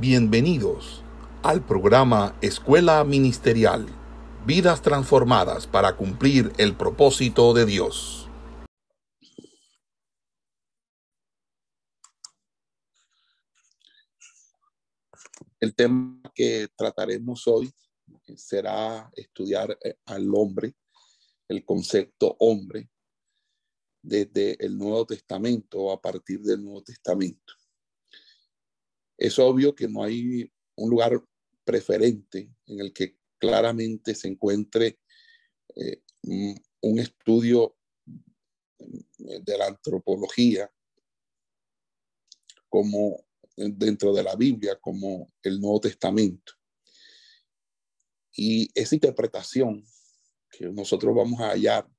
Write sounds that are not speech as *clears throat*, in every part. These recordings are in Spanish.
Bienvenidos al programa Escuela Ministerial, vidas transformadas para cumplir el propósito de Dios. El tema que trataremos hoy será estudiar eh, al hombre, el concepto hombre, desde el Nuevo Testamento o a partir del Nuevo Testamento. Es obvio que no hay un lugar preferente en el que claramente se encuentre eh, un estudio de la antropología como dentro de la Biblia, como el Nuevo Testamento. Y esa interpretación que nosotros vamos a hallar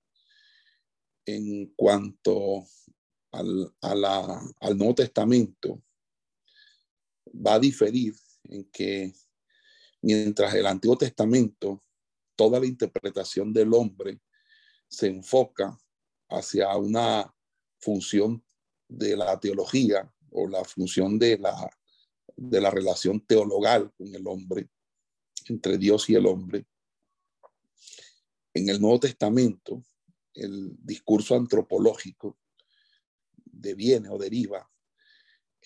en cuanto al Nuevo Testamento va a diferir en que mientras el Antiguo Testamento, toda la interpretación del hombre se enfoca hacia una función de la teología o la función de la, de la relación teologal con el hombre, entre Dios y el hombre. En el Nuevo Testamento, el discurso antropológico deviene o deriva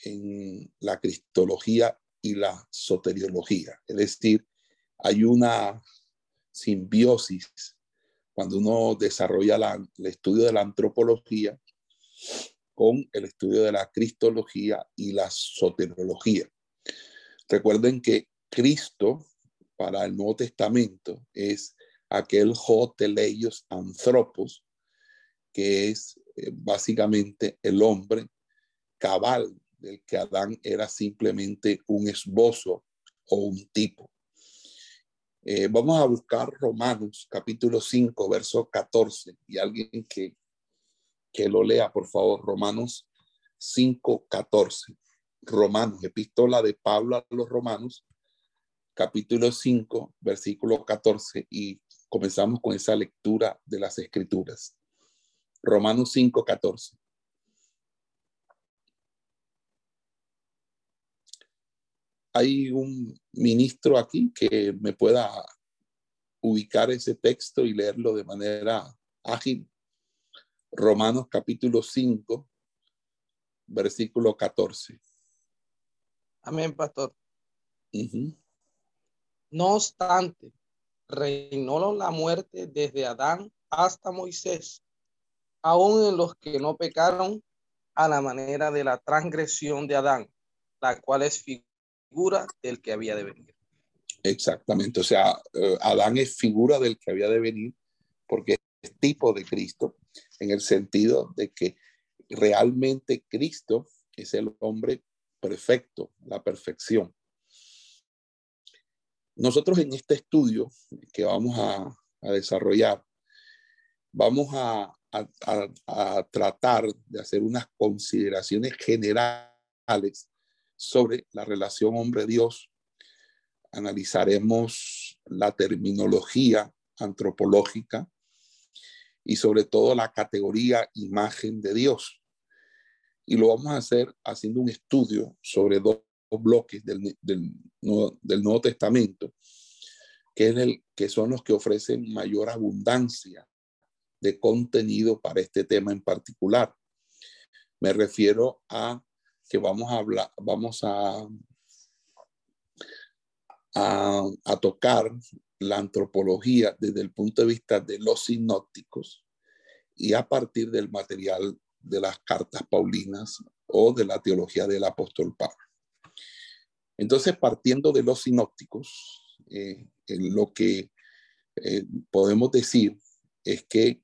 en la cristología y la soteriología. Es decir, hay una simbiosis cuando uno desarrolla el estudio de la antropología con el estudio de la cristología y la soteriología. Recuerden que Cristo para el Nuevo Testamento es aquel Joteleios Anthropos, que es eh, básicamente el hombre cabal del que Adán era simplemente un esbozo o un tipo. Eh, vamos a buscar Romanos capítulo 5, verso 14, y alguien que, que lo lea, por favor, Romanos 5, 14. Romanos, epístola de Pablo a los Romanos, capítulo 5, versículo 14, y comenzamos con esa lectura de las escrituras. Romanos 5, 14. Hay un ministro aquí que me pueda ubicar ese texto y leerlo de manera ágil. Romanos capítulo 5, versículo 14. Amén, pastor. No obstante, reinó la muerte desde Adán hasta Moisés, aún en los que no pecaron a la manera de la transgresión de Adán, la cual es figura del que había de venir. Exactamente, o sea, eh, Adán es figura del que había de venir porque es tipo de Cristo, en el sentido de que realmente Cristo es el hombre perfecto, la perfección. Nosotros en este estudio que vamos a, desarrollar, vamos a, tratar de hacer unas consideraciones generales sobre la relación hombre-dios. Analizaremos la terminología antropológica y sobre todo la categoría imagen de Dios. Y lo vamos a hacer haciendo un estudio sobre dos bloques del, del, Nuevo, Testamento, que, es el, que son los que ofrecen mayor abundancia de contenido para este tema en particular. Me refiero a que vamos a hablar, vamos a, a, tocar la antropología desde el punto de vista de los sinópticos y a partir del material de las cartas paulinas o de la teología del apóstol Pablo. Entonces, partiendo de los sinópticos, eh, lo que eh, podemos decir es que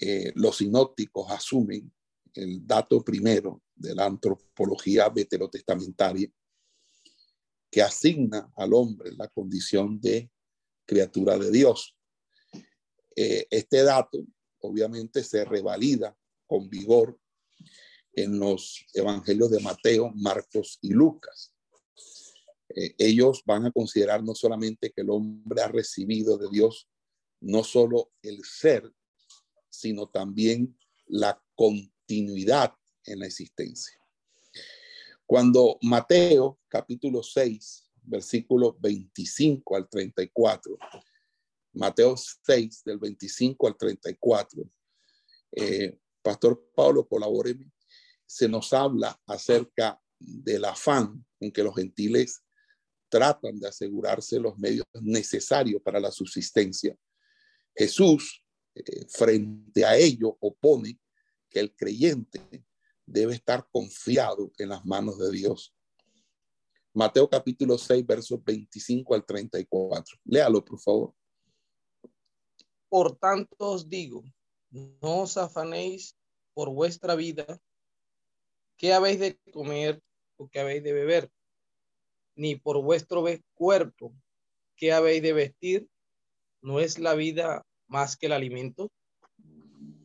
eh, los sinópticos asumen el dato primero de la antropología veterotestamentaria, que asigna al hombre la condición de criatura de Dios. Eh, este dato obviamente se revalida con vigor en los evangelios de Mateo, Marcos y Lucas. Eh, ellos van a considerar no solamente que el hombre ha recibido de Dios no solo el ser, sino también la continuidad en la existencia. Cuando Mateo capítulo 6, versículo 25 al 34, Mateo 6 del 25 al 34, eh, Pastor Pablo, colabóreme, se nos habla acerca del afán en que los gentiles tratan de asegurarse los medios necesarios para la subsistencia. Jesús, eh, frente a ello, opone que el creyente debe estar confiado en las manos de Dios. Mateo capítulo 6, versos 25 al 34. Léalo, por favor. Por tanto os digo, no os afanéis por vuestra vida, qué habéis de comer o qué habéis de beber, ni por vuestro cuerpo, qué habéis de vestir, no es la vida más que el alimento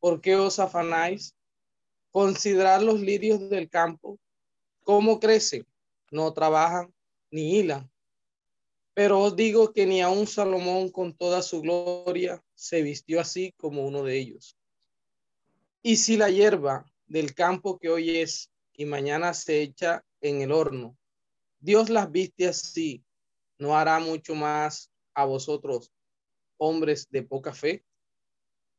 ¿por qué os afanáis? Considerad los lirios del campo, cómo crecen, no trabajan ni hilan. Pero os digo que ni aun Salomón con toda su gloria se vistió así como uno de ellos. Y si la hierba del campo que hoy es y mañana se echa en el horno, Dios las viste así, ¿no hará mucho más a vosotros, hombres de poca fe?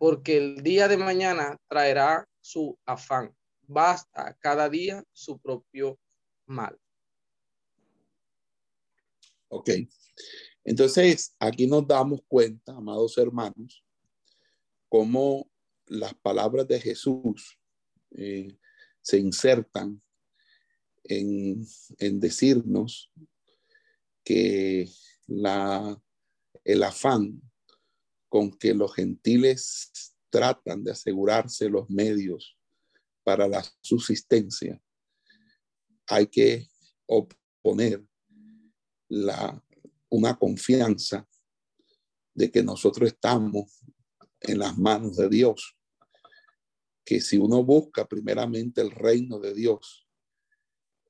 porque el día de mañana traerá su afán. Basta cada día su propio mal. Ok. Entonces, aquí nos damos cuenta, amados hermanos, cómo las palabras de Jesús eh, se insertan en, decirnos que el afán con que los gentiles tratan de asegurarse los medios para la subsistencia, hay que oponer una confianza de que nosotros estamos en las manos de Dios que si uno busca primeramente el reino de Dios,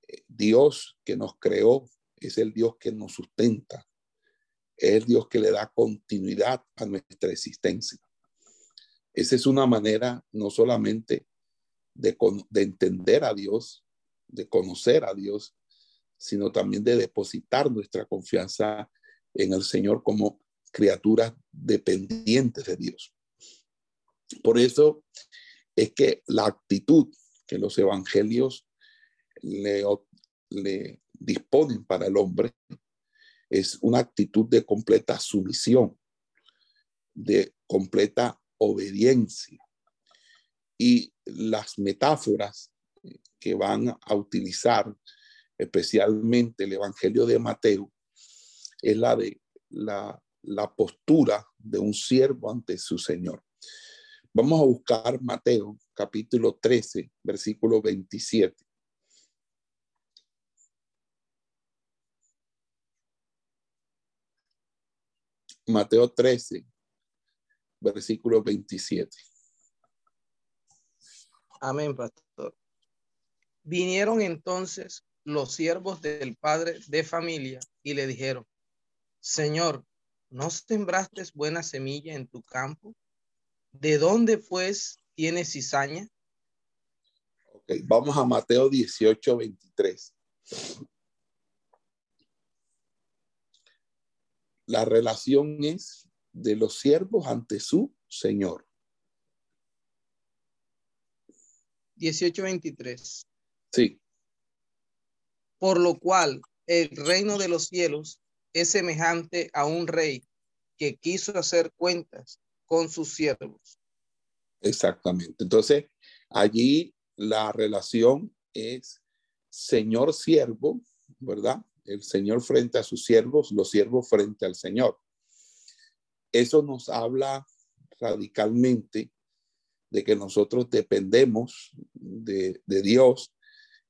eh, Dios que nos creó es el Dios que nos sustenta, es Dios que le da continuidad a nuestra existencia. Esa es una manera no solamente de, de entender a Dios, de conocer a Dios, sino también de depositar nuestra confianza en el Señor como criaturas dependientes de Dios. Por eso es que la actitud que los evangelios le disponen para el hombre es una actitud de completa sumisión, de completa obediencia. Y las metáforas que van a utilizar especialmente el Evangelio de Mateo es la de la, la postura de un siervo ante su Señor. Vamos a buscar Mateo capítulo 13, versículo 27. Mateo 13, versículo 27. Amén, pastor. Vinieron entonces los siervos del padre de familia y le dijeron, Señor, ¿no sembraste buena semilla en tu campo? ¿De dónde pues tiene cizaña? Ok, vamos a Mateo 18, 23. La relación es de los siervos ante su Señor. 18, 23. Sí. Por lo cual el reino de los cielos es semejante a un rey que quiso hacer cuentas con sus siervos. Exactamente. Entonces, allí la relación es señor siervo, ¿verdad? El señor frente a sus siervos, los siervos frente al señor. Eso nos habla radicalmente de que nosotros dependemos de, Dios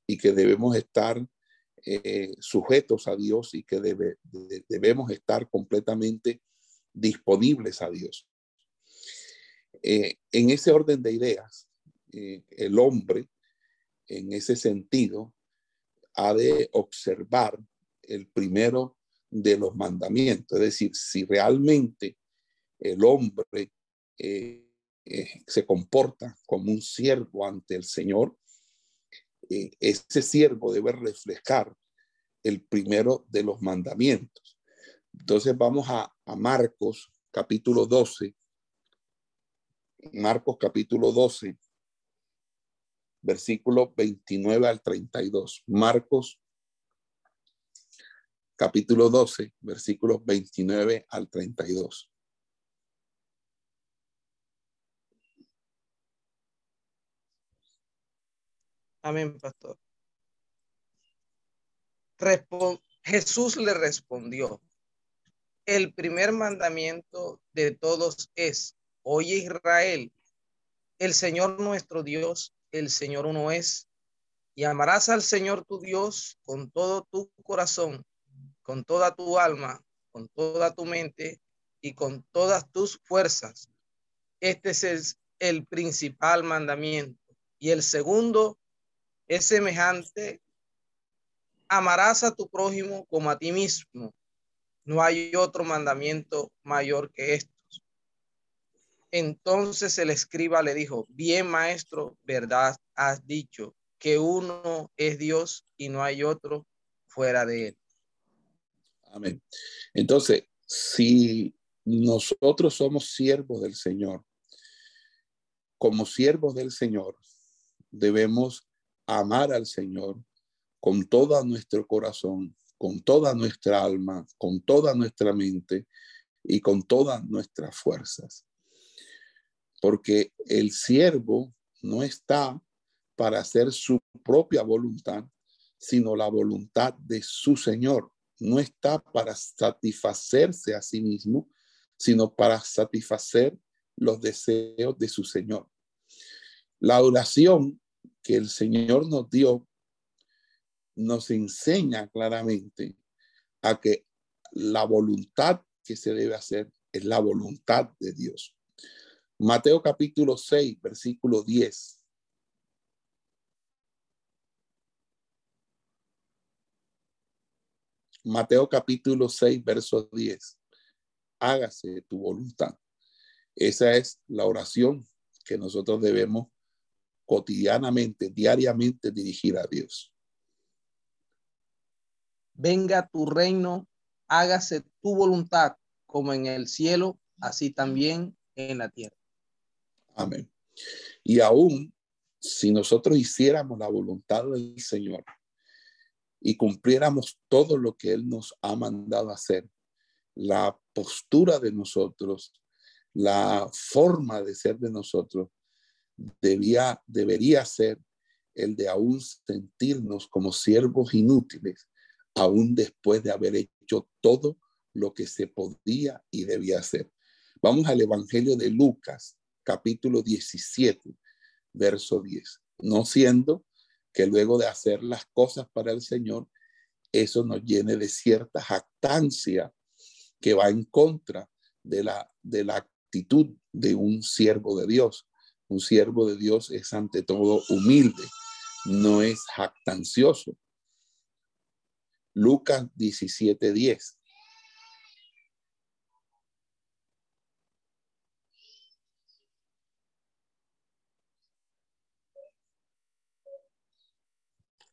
y que debemos estar eh, sujetos a Dios y que debemos estar completamente disponibles a Dios. Eh, en ese orden de ideas, eh, el hombre, en ese sentido, ha de observar el primero de los mandamientos, es decir, si realmente el hombre eh, se comporta como un siervo ante el Señor, ese siervo debe reflejar el primero de los mandamientos. Entonces vamos a, a Marcos capítulo 12, Marcos capítulo 12, versículo 29 al 32. Marcos capítulo 12, versículos 29 al 32. Amén, pastor. Jesús le respondió, el primer mandamiento de todos es, Oye Israel, el Señor nuestro Dios, el Señor uno es, y amarás al Señor tu Dios con todo tu corazón, con toda tu alma, con toda tu mente y con todas tus fuerzas. Este es el, principal mandamiento. Y el segundo es semejante, amarás a tu prójimo como a ti mismo. No hay otro mandamiento mayor que este. Entonces el escriba le dijo, bien maestro, verdad has dicho, que uno es Dios y no hay otro fuera de él. Amén. Entonces, si nosotros somos siervos del Señor, como siervos del Señor, debemos amar al Señor con todo nuestro corazón, con toda nuestra alma, con toda nuestra mente y con todas nuestras fuerzas porque el siervo no está para hacer su propia voluntad, sino la voluntad de su Señor. No está para satisfacerse a sí mismo, sino para satisfacer los deseos de su Señor. La oración que el Señor nos dio nos enseña claramente a que la voluntad que se debe hacer es la voluntad de Dios. Mateo capítulo 6, versículo 10. Mateo capítulo 6, verso 10. Hágase tu voluntad. Esa es la oración que nosotros debemos cotidianamente, diariamente dirigir a Dios. Venga tu reino, hágase tu voluntad, como en el cielo, así también en la tierra. Amén. Y aún si nosotros hiciéramos la voluntad del Señor y cumpliéramos todo lo que Él nos ha mandado hacer, la postura de nosotros, la forma de ser de nosotros, debía, debería ser el de aún sentirnos como siervos inútiles, aún después de haber hecho todo lo que se podía y debía hacer. Vamos al Evangelio de Lucas, capítulo 17, verso 10. No siendo que luego de hacer las cosas para el Señor, eso nos llene de cierta jactancia que va en contra de la, de la actitud de un siervo de Dios. Un siervo de Dios es ante todo humilde, no es jactancioso. Lucas 17, 10.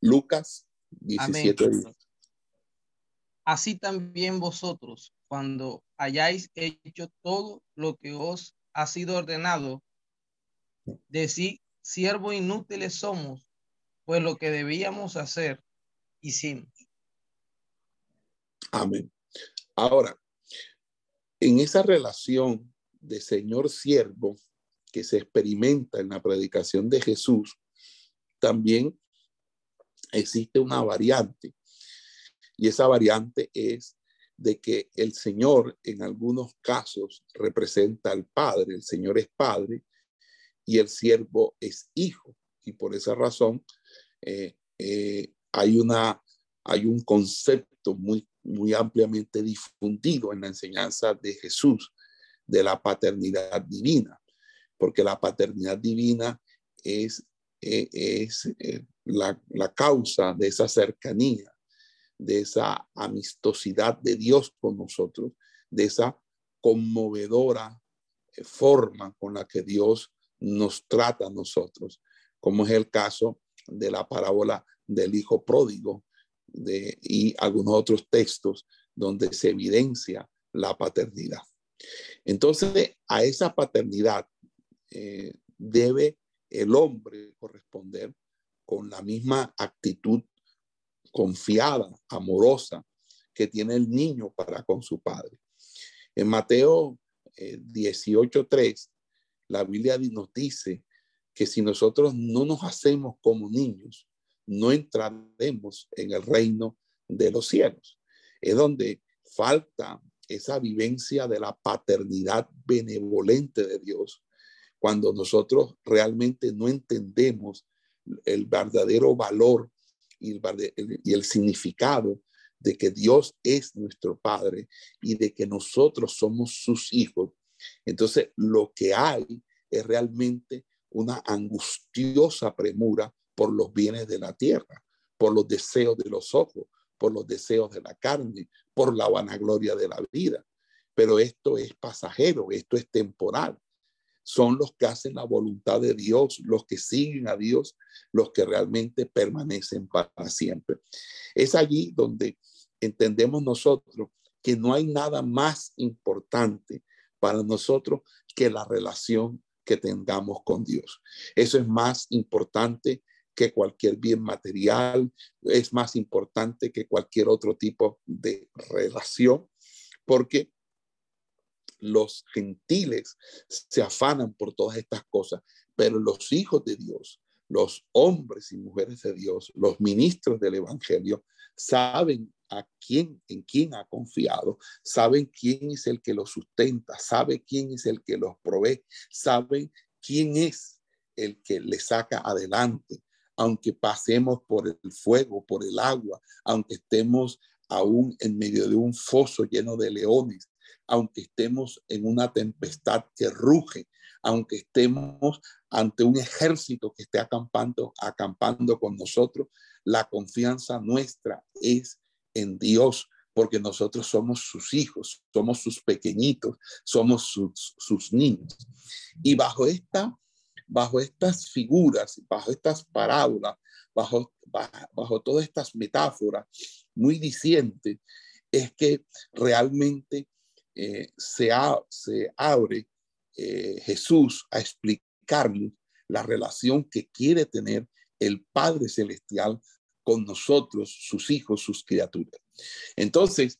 Lucas 17. Así también vosotros, cuando hayáis hecho todo lo que os ha sido ordenado, decir, siervos inútiles somos, pues lo que debíamos hacer, hicimos. Amén. Ahora, en esa relación de señor-siervo que se experimenta en la predicación de Jesús, también existe una variante. Y esa variante es de que el Señor en algunos casos representa al Padre, el Señor es Padre y el siervo es hijo. Y por esa razón eh, eh, hay, una, hay un concepto muy, muy ampliamente difundido en la enseñanza de Jesús de la paternidad divina, porque la paternidad divina es, eh, es la, la causa de esa cercanía de esa amistosidad de Dios con nosotros, de esa conmovedora eh, forma con la que Dios nos trata a nosotros, como es el caso de la parábola del hijo pródigo y algunos otros textos donde se evidencia la paternidad. Entonces, a esa paternidad eh, debe el hombre corresponder con la misma actitud confiada, amorosa que tiene el niño para con su padre. En Mateo 18.3, eh, la Biblia nos dice que si nosotros no nos hacemos como niños, no entraremos en el reino de los cielos. Es donde falta esa vivencia de la paternidad benevolente de Dios, cuando nosotros realmente no entendemos el verdadero valor y el, significado de que Dios es nuestro Padre y de que nosotros somos sus hijos, entonces lo que hay es realmente una angustiosa premura por los bienes de la tierra, por los deseos de los ojos, por los deseos de la carne, por la vanagloria de la vida. Pero esto es pasajero, esto es temporal son los que hacen la voluntad de Dios, los que siguen a Dios, los que realmente permanecen para siempre. Es allí donde entendemos nosotros que no hay nada más importante para nosotros que la relación que tengamos con Dios. Eso es más importante que cualquier bien material, es más importante que cualquier otro tipo de relación, porque los gentiles se afanan por todas estas cosas, pero los hijos de Dios, los hombres y mujeres de Dios, los ministros del Evangelio, saben a quién, en quién ha confiado, saben quién es el que los sustenta, saben quién es el que los provee, saben quién es el que les saca adelante, aunque pasemos por el fuego, por el agua, aunque estemos aún en medio de un foso lleno de leones, aunque estemos en una tempestad que ruge, aunque estemos ante un ejército que esté acampando, acampando con nosotros, la confianza nuestra es en Dios, porque nosotros somos sus hijos, somos sus pequeñitos, somos sus, niños. Y bajo esta bajo estas figuras, bajo estas parábolas, bajo, bajo, todas estas metáforas muy dicientes, es que realmente eh, se, abre eh, Jesús a explicarnos la relación que quiere tener el Padre Celestial con nosotros, sus hijos, sus criaturas. Entonces,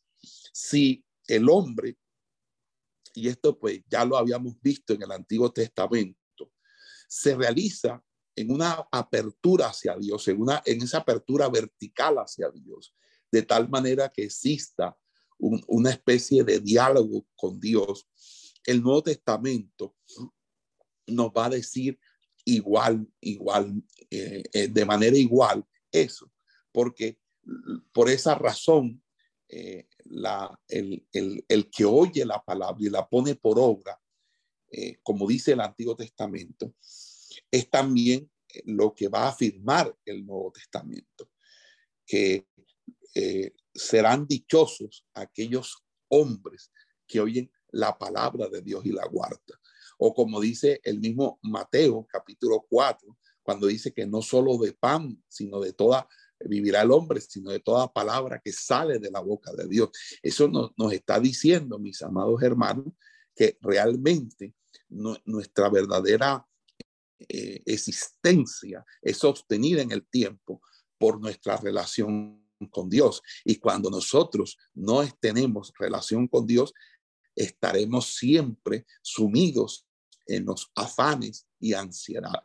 si el hombre, y esto pues ya lo habíamos visto en el Antiguo Testamento, se realiza en una apertura hacia Dios, en, una, en esa apertura vertical hacia Dios, de tal manera que exista una especie de diálogo con Dios, el Nuevo Testamento nos va a decir igual, igual, eh, eh, de manera igual eso, porque por esa razón eh, la, el, el, que oye la palabra y la pone por obra, como dice el Antiguo Testamento, es también lo que va a afirmar el Nuevo Testamento, que serán dichosos aquellos hombres que oyen la palabra de Dios y la guardan. O como dice el mismo Mateo capítulo 4, cuando dice que no solo de pan, sino de toda, vivirá el hombre, sino de toda palabra que sale de la boca de Dios. Eso nos, está diciendo, mis amados hermanos, que realmente nuestra verdadera eh, existencia es sostenida en el tiempo por nuestra relación con Dios. Y cuando nosotros no tenemos relación con Dios, estaremos siempre sumidos en los afanes y ansiedad.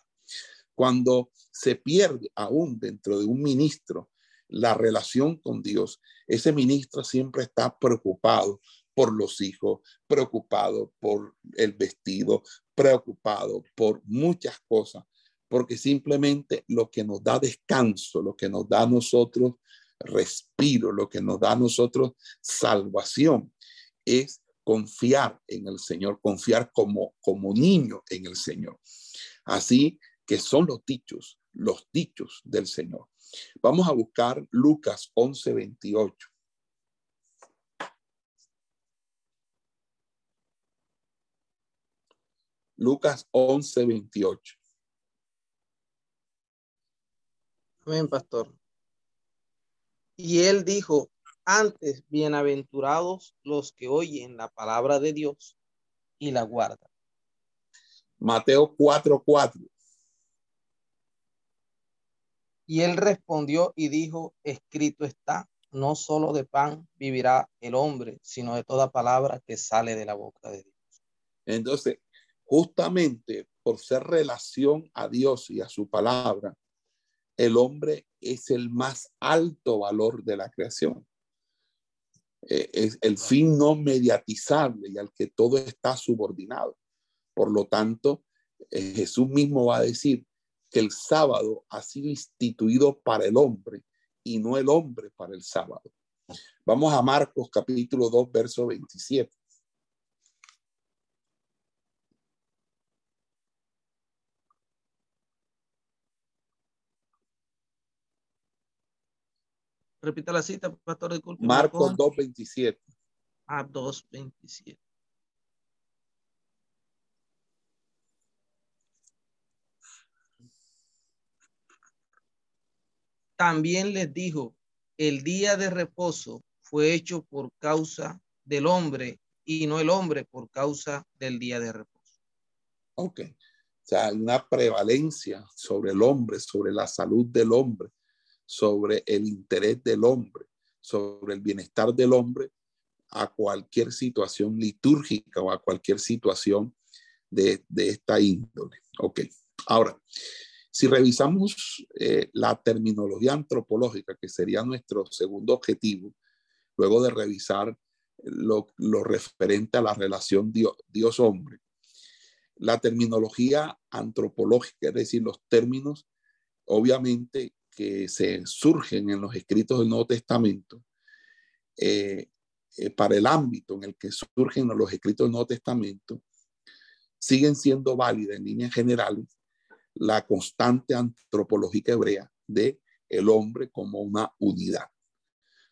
Cuando se pierde aún dentro de un ministro la relación con Dios, ese ministro siempre está preocupado por los hijos, preocupado por el vestido, preocupado por muchas cosas, porque simplemente lo que nos da descanso, lo que nos da a nosotros respiro, lo que nos da a nosotros salvación, es confiar en el Señor, confiar como, como niño en el Señor. Así que son los dichos, los dichos del Señor. Vamos a buscar Lucas 11, 28. Lucas 11, 28. Amén, pastor. Y él dijo, antes, bienaventurados los que oyen la palabra de Dios y la guardan. Mateo 4, 4. Y él respondió y dijo, escrito está, no solo de pan vivirá el hombre, sino de toda palabra que sale de la boca de Dios. Entonces, justamente por ser relación a Dios y a su palabra, el hombre es el más alto valor de la creación. Eh, es el fin no mediatizable y al que todo está subordinado. Por lo tanto, eh, Jesús mismo va a decir que el sábado ha sido instituido para el hombre y no el hombre para el sábado. Vamos a Marcos capítulo 2, verso 27. Repita la cita, pastor, disculpe. Marcos 2.27. Ah, 2.27. También les dijo, el día de reposo fue hecho por causa del hombre y no el hombre por causa del día de reposo. Ok. O sea, hay una prevalencia sobre el hombre, sobre la salud del hombre, sobre el interés del hombre, sobre el bienestar del hombre a cualquier situación litúrgica o a cualquier situación de, esta índole. Ok, ahora, si revisamos eh, la terminología antropológica, que sería nuestro segundo objetivo, luego de revisar lo, referente a la relación Dios-hombre, la terminología antropológica, es decir, los términos, obviamente que se surgen en los escritos del Nuevo Testamento, eh, eh, para el ámbito en el que surgen los escritos del Nuevo Testamento, siguen siendo válidas en líneas generales la constante antropológica hebrea de el hombre como una unidad.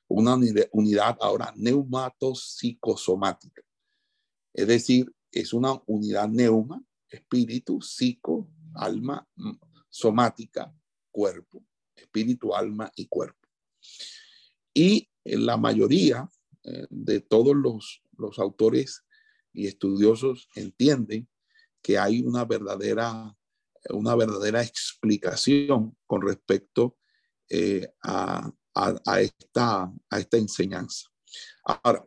Una unidad ahora neumatopsicosomática. Es decir, es una unidad neuma, espíritu, psico, alma, somática, cuerpo espíritu, alma y cuerpo. Y la mayoría eh, de todos los, los autores y estudiosos entienden que hay una verdadera, una verdadera explicación con respecto eh, a, a, esta, a esta enseñanza. Ahora,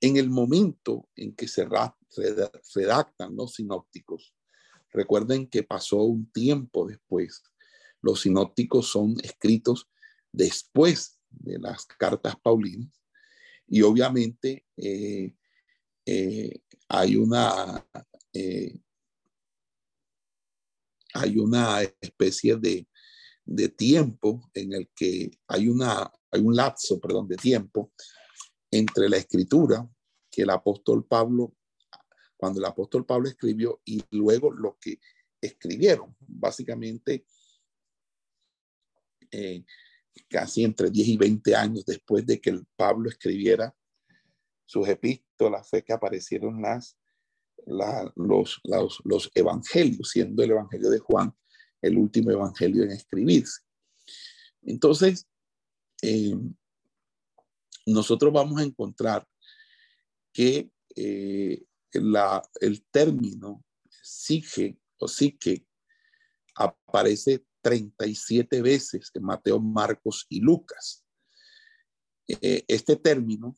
en el momento en que se redactan los sinópticos, recuerden que pasó un tiempo después los sinópticos son escritos después de las cartas paulinas y obviamente eh, eh, hay una eh, hay una especie de, de, tiempo en el que hay una hay un lapso perdón de tiempo entre la escritura que el apóstol Pablo cuando el apóstol Pablo escribió y luego lo que escribieron. Básicamente eh, casi entre 10 y 20 años después de que el Pablo escribiera sus epístolas, fue que aparecieron las, los, los, evangelios, siendo el evangelio de Juan el último evangelio en escribirse. Entonces, eh, nosotros vamos a encontrar que eh, la, el término sige o psique aparece 37 veces en Mateo, Marcos y Lucas. Eh, este término,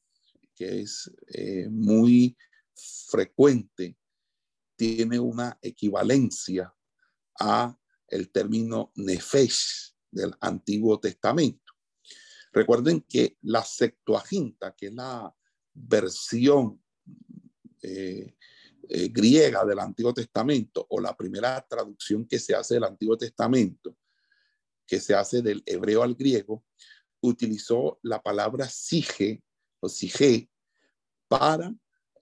que es eh, muy frecuente, tiene una equivalencia a el término nefesh del Antiguo Testamento. Recuerden que la Septuaginta, que es la versión eh, eh, griega del Antiguo Testamento o la primera traducción que se hace del Antiguo Testamento, que se hace del hebreo al griego, utilizó la palabra sige o sige para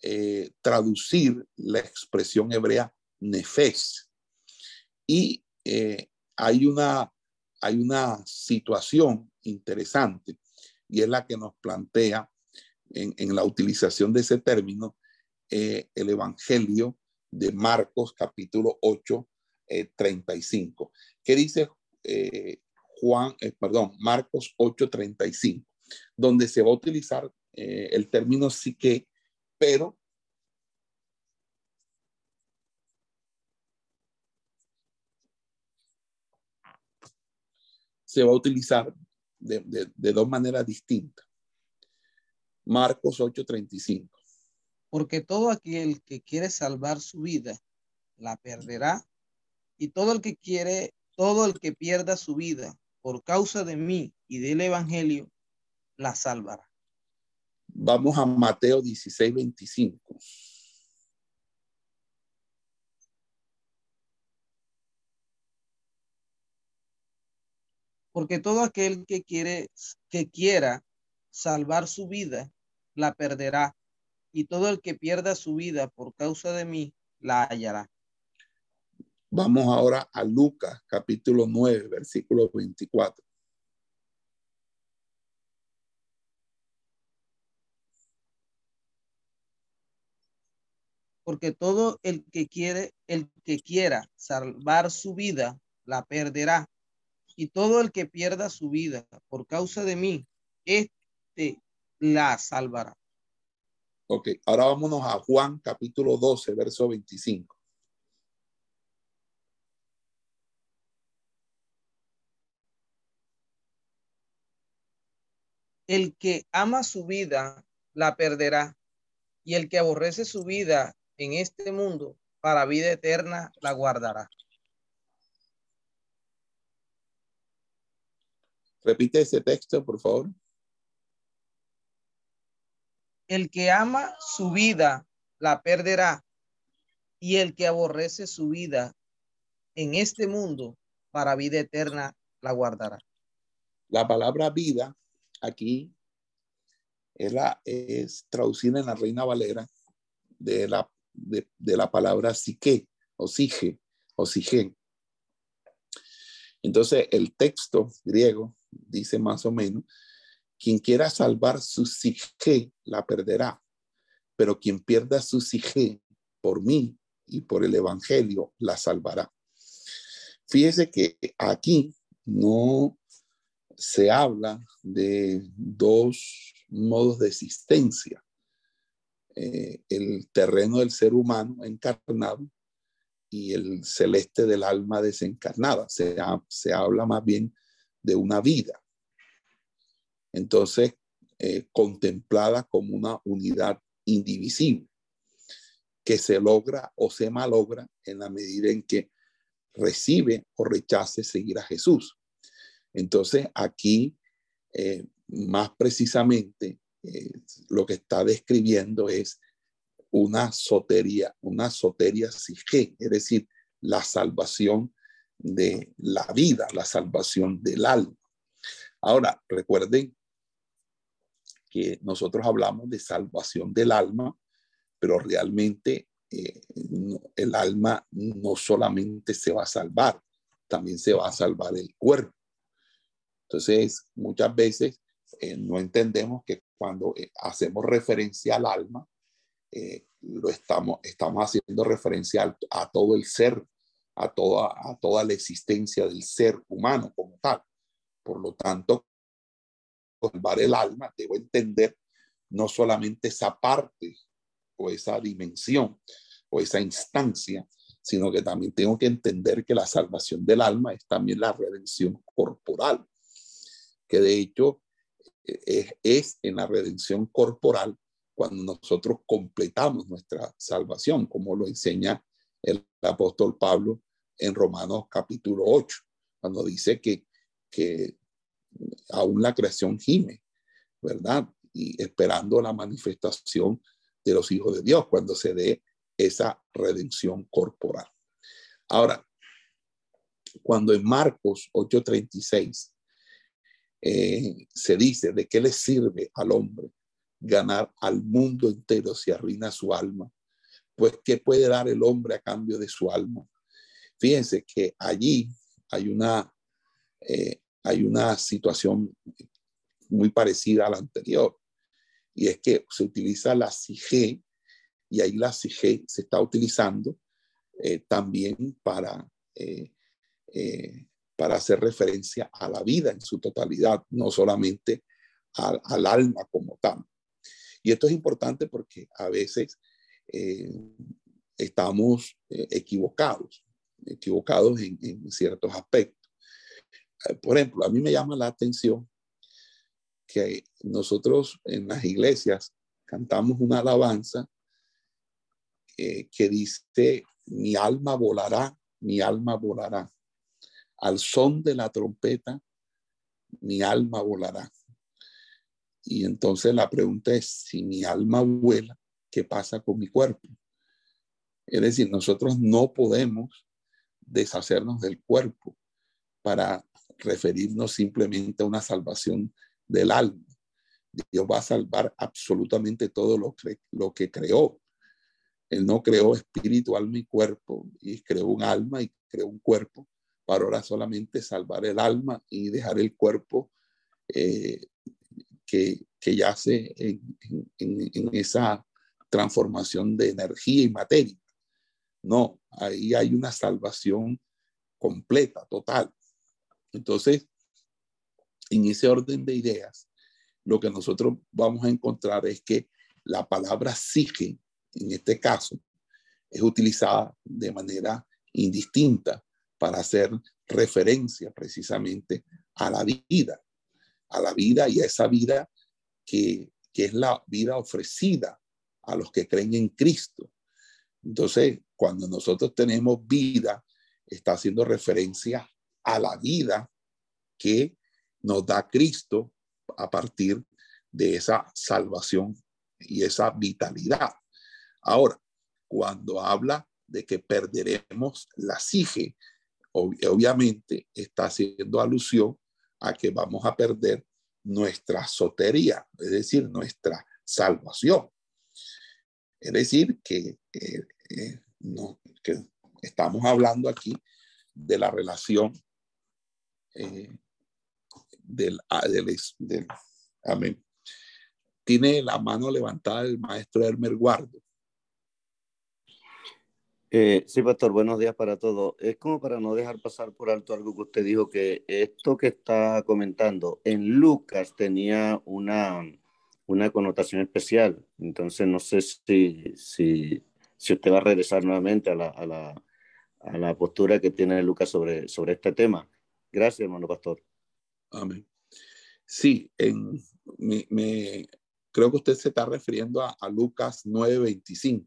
eh, traducir la expresión hebrea nefesh. Y hay, una, hay una situación interesante y es la que nos plantea en, la utilización de ese término eh, el Evangelio de Marcos capítulo 8, 35. Eh, ¿Qué dice eh, Juan, perdón, Marcos 8, 35? Donde se va a utilizar el término psique, pero se va a utilizar de, de dos maneras distintas. Marcos 8:35. Porque todo aquel que quiere salvar su vida, la perderá. Y todo el que quiere, todo el que pierda su vida por causa de mí y del Evangelio, la salvará. Vamos a Mateo 16:25. Porque todo aquel que quiere, que quiera salvar su vida, la perderá, y todo el que pierda su vida por causa de mí, la hallará. Vamos ahora a Lucas capítulo 9, versículo 24. Porque todo el que quiere, el que quiera salvar su vida, la perderá. Y todo el que pierda su vida por causa de mí, este la salvará. Ok, ahora vámonos a Juan capítulo 12, verso 25. El que ama su vida la perderá, y el que aborrece su vida en este mundo para vida eterna la guardará. Repite ese texto, por favor. El que ama su vida la perderá y el que aborrece su vida en este mundo para vida eterna la guardará. La palabra vida aquí es, es traducida en la Reina Valera de la, de, la palabra psique o sige o sige. Entonces el texto griego dice más o menos quien quiera salvar su sige la perderá, pero quien pierda su sige por mí y por el evangelio la salvará. Fíjese que aquí no se habla de dos modos de existencia. Eh, el terreno del ser humano encarnado y el celeste del alma desencarnada. Se, se habla más bien de una vida entonces eh, contemplada como una unidad indivisible que se logra o se malogra en la medida en que recibe o rechace seguir a Jesús. Entonces aquí, eh, más precisamente, eh, lo que está describiendo es una sotería, una soteria sige, es decir, la salvación de la vida, la salvación del alma. Ahora, recuerden que nosotros hablamos de salvación del alma, pero realmente eh, el alma no solamente se va a salvar, también se va a salvar el cuerpo. Entonces, muchas veces eh, no entendemos que cuando eh, hacemos referencia al alma, lo estamos, haciendo referencia a, todo el ser, a toda la existencia del ser humano como tal. Por lo tanto, salvar el alma, debo entender no solamente esa parte o esa dimensión o esa instancia, sino que también tengo que entender que la salvación del alma es también la redención corporal, que de hecho es, es en la redención corporal cuando nosotros completamos nuestra salvación, como lo enseña el apóstol Pablo en Romanos capítulo 8, cuando dice que, que aún la creación gime, ¿verdad? Y esperando la manifestación de los hijos de Dios cuando se dé esa redención corporal. Ahora, cuando en Marcos 8:36 eh, se dice de qué le sirve al hombre ganar al mundo entero si arruina su alma, pues ¿qué puede dar el hombre a cambio de su alma? Fíjense que allí hay una, eh, hay una situación muy parecida a la anterior, y es que se utiliza la CIG, y ahí la CIG se está utilizando eh, también para, eh, para hacer referencia a la vida en su totalidad, no solamente al, al alma como tal. Y esto es importante porque a veces eh, estamos eh, equivocados, equivocados en, ciertos aspectos. Eh, por ejemplo, a mí me llama la atención que nosotros en las iglesias cantamos una alabanza que dice, mi alma volará, mi alma volará. Al son de la trompeta, mi alma volará. Y entonces la pregunta es, si mi alma vuela, ¿qué pasa con mi cuerpo? Es decir, nosotros no podemos deshacernos del cuerpo para referirnos simplemente a una salvación del alma. Dios va a salvar absolutamente todo lo que, lo que creó. Él no creó espíritu, alma y cuerpo, y creó un alma y creó un cuerpo para ahora solamente salvar el alma y dejar el cuerpo eh, que, que yace en, en, esa transformación de energía y materia. No, ahí hay una salvación completa, total. Entonces, en ese orden de ideas, lo que nosotros vamos a encontrar es que la palabra sige, en este caso, es utilizada de manera indistinta para hacer referencia precisamente a la vida a la vida y a esa vida que, es la vida ofrecida a los que creen en Cristo. Entonces, cuando nosotros tenemos vida, está haciendo referencia a la vida que nos da Cristo a partir de esa salvación y esa vitalidad. Ahora, cuando habla de que perderemos la sige, obviamente está haciendo alusión a que vamos a perder nuestra sotería, es decir, nuestra salvación. Es decir, que, eh, eh, no, que estamos hablando aquí de la relación eh, del, ah, del, amén. Tiene la mano levantada el maestro Hermer Guardo. Eh, sí, pastor, buenos días para todos. Es como para no dejar pasar por alto algo que usted dijo, que esto que está comentando en Lucas tenía una, una connotación especial. Entonces, no sé si, si, si usted va a regresar nuevamente a la, a la, a la postura que tiene Lucas sobre, sobre este tema. Gracias, hermano pastor. Amén. Sí, en, me, me, creo que usted se está refiriendo a, a Lucas 9:25.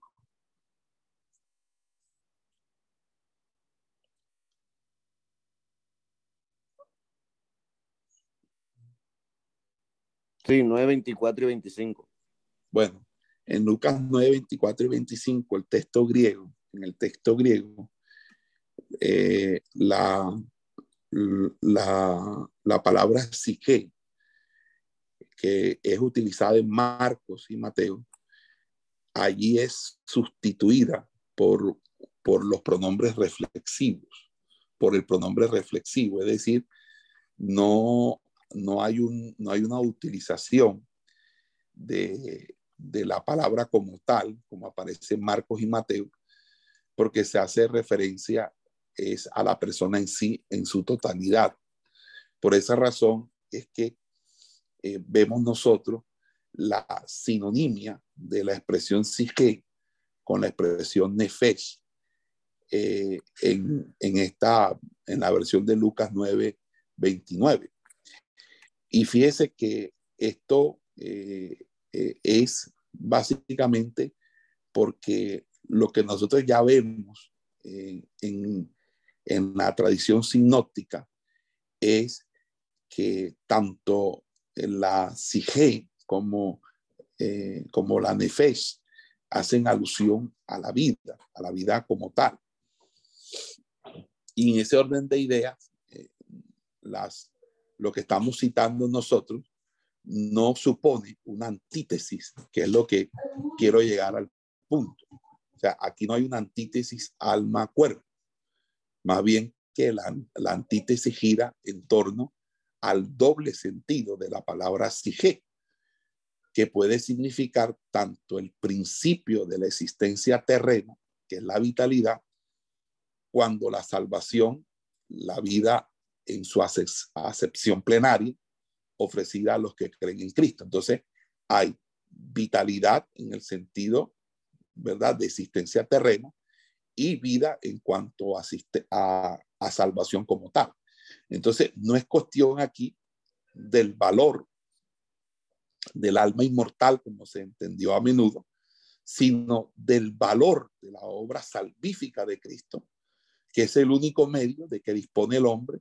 Sí, 9, 24 y 25. Bueno, en Lucas 9, 24 y 25, el texto griego, en el texto griego, eh, la, la, la, palabra psique, que es utilizada en Marcos y Mateo, allí es sustituida por, por los pronombres reflexivos, por el pronombre reflexivo, es decir, no no hay, un, no hay una utilización de, la palabra como tal, como aparece en Marcos y Mateo, porque se hace referencia es a la persona en sí, en su totalidad. Por esa razón es que eh, vemos nosotros la sinonimia de la expresión psique con la expresión nefesh eh, en, en, esta, en la versión de Lucas 9, 29. Y fíjese que Esto es básicamente porque lo que nosotros ya vemos en, en la tradición sinóptica es que tanto la Sige como, eh, como la Nefesh hacen alusión a la vida, a la vida como tal. Y en ese orden de ideas, eh, las, lo que estamos citando nosotros no supone una antítesis, que es lo que quiero llegar al punto. O sea, aquí no hay una antítesis alma-cuerpo. Más bien que la, la antítesis gira en torno al doble sentido de la palabra sige, que puede significar tanto el principio de la existencia terrena, que es la vitalidad, cuando la salvación, la vida en su acepción plenaria, ofrecida a los que creen en Cristo. Entonces, hay vitalidad en el sentido, ¿verdad?, de existencia terrena y vida en cuanto a, a salvación como tal. Entonces, no es cuestión aquí del valor del alma inmortal, como se entendió a menudo, sino del valor de la obra salvífica de Cristo, que es el único medio de que dispone el hombre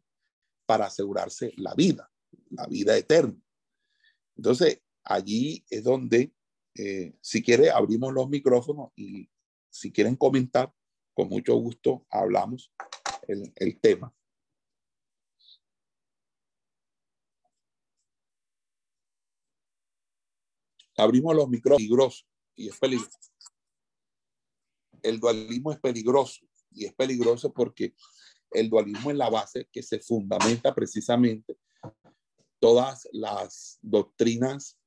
para asegurarse la vida, la vida eterna. Entonces, allí es donde, eh, si quiere, abrimos los micrófonos y si quieren comentar, con mucho gusto hablamos el, tema. abrimos los micrófonos peligroso y es peligroso. El dualismo es peligroso y es peligroso porque el dualismo es la base que se fundamenta precisamente todas las doctrinas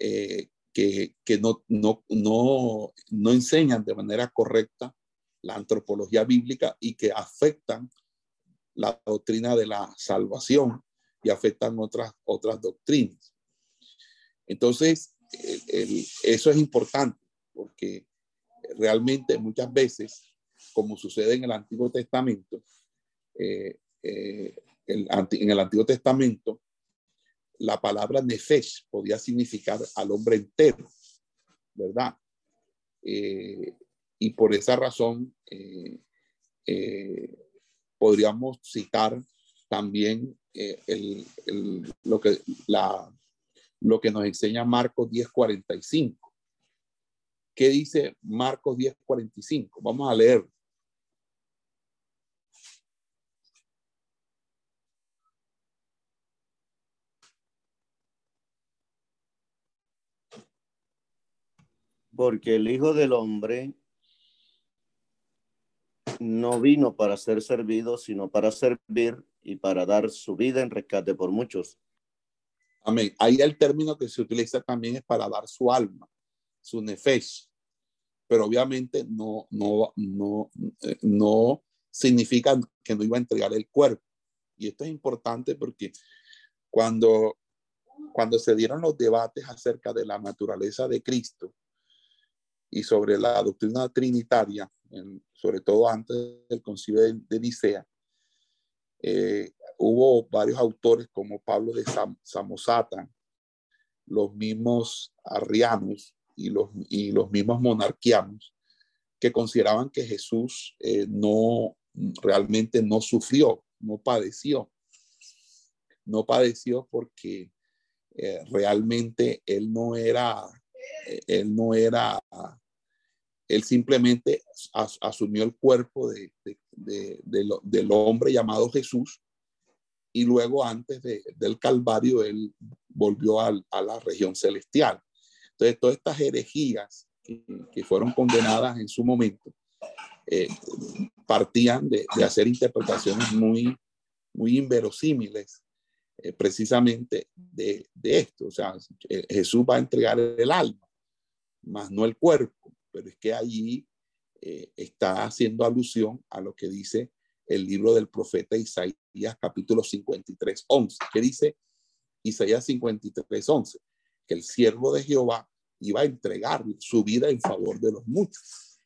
eh, que, que no, no, no, no enseñan de manera correcta la antropología bíblica y que afectan la doctrina de la salvación y afectan otras, otras doctrinas. Entonces, eso es importante porque realmente muchas veces, como sucede en el Antiguo Testamento, eh, eh, en el Antiguo Testamento, la palabra nefesh podía significar al hombre entero, ¿verdad? Eh, y por esa razón podríamos citar también lo que la lo que nos enseña Marcos 10:45. ¿Qué dice Marcos 10:45? Vamos a leer. Porque el Hijo del Hombre no vino para ser servido, sino para servir y para dar su vida en rescate por muchos. Amén. Ahí el término que se utiliza también es para dar su alma, su nefesh. Pero obviamente no, no, no, eh, no significa que no iba a entregar el cuerpo. Y esto es importante porque cuando, cuando se dieron los debates acerca de la naturaleza de Cristo y sobre la doctrina trinitaria, sobre todo antes del concilio de, Nicea, eh, hubo varios autores como Pablo de Samosata, los mismos arrianos y los, y los mismos monarquianos, que consideraban que Jesús eh, no realmente no sufrió, no padeció. No padeció porque eh, realmente él no era, él no era él simplemente asumió el cuerpo de, del hombre llamado Jesús y luego antes del Calvario él volvió a, la región celestial. Entonces, todas estas herejías que, fueron condenadas en su momento eh, partían de, hacer interpretaciones muy, muy inverosímiles eh, precisamente de, esto. O sea, eh, Jesús va a entregar el alma, más no el cuerpo pero es que allí eh, está haciendo alusión a lo que dice el libro del profeta Isaías capítulo 53, 11, que dice Isaías 53, 11, que el siervo de Jehová iba a entregar su vida en favor de los muchos.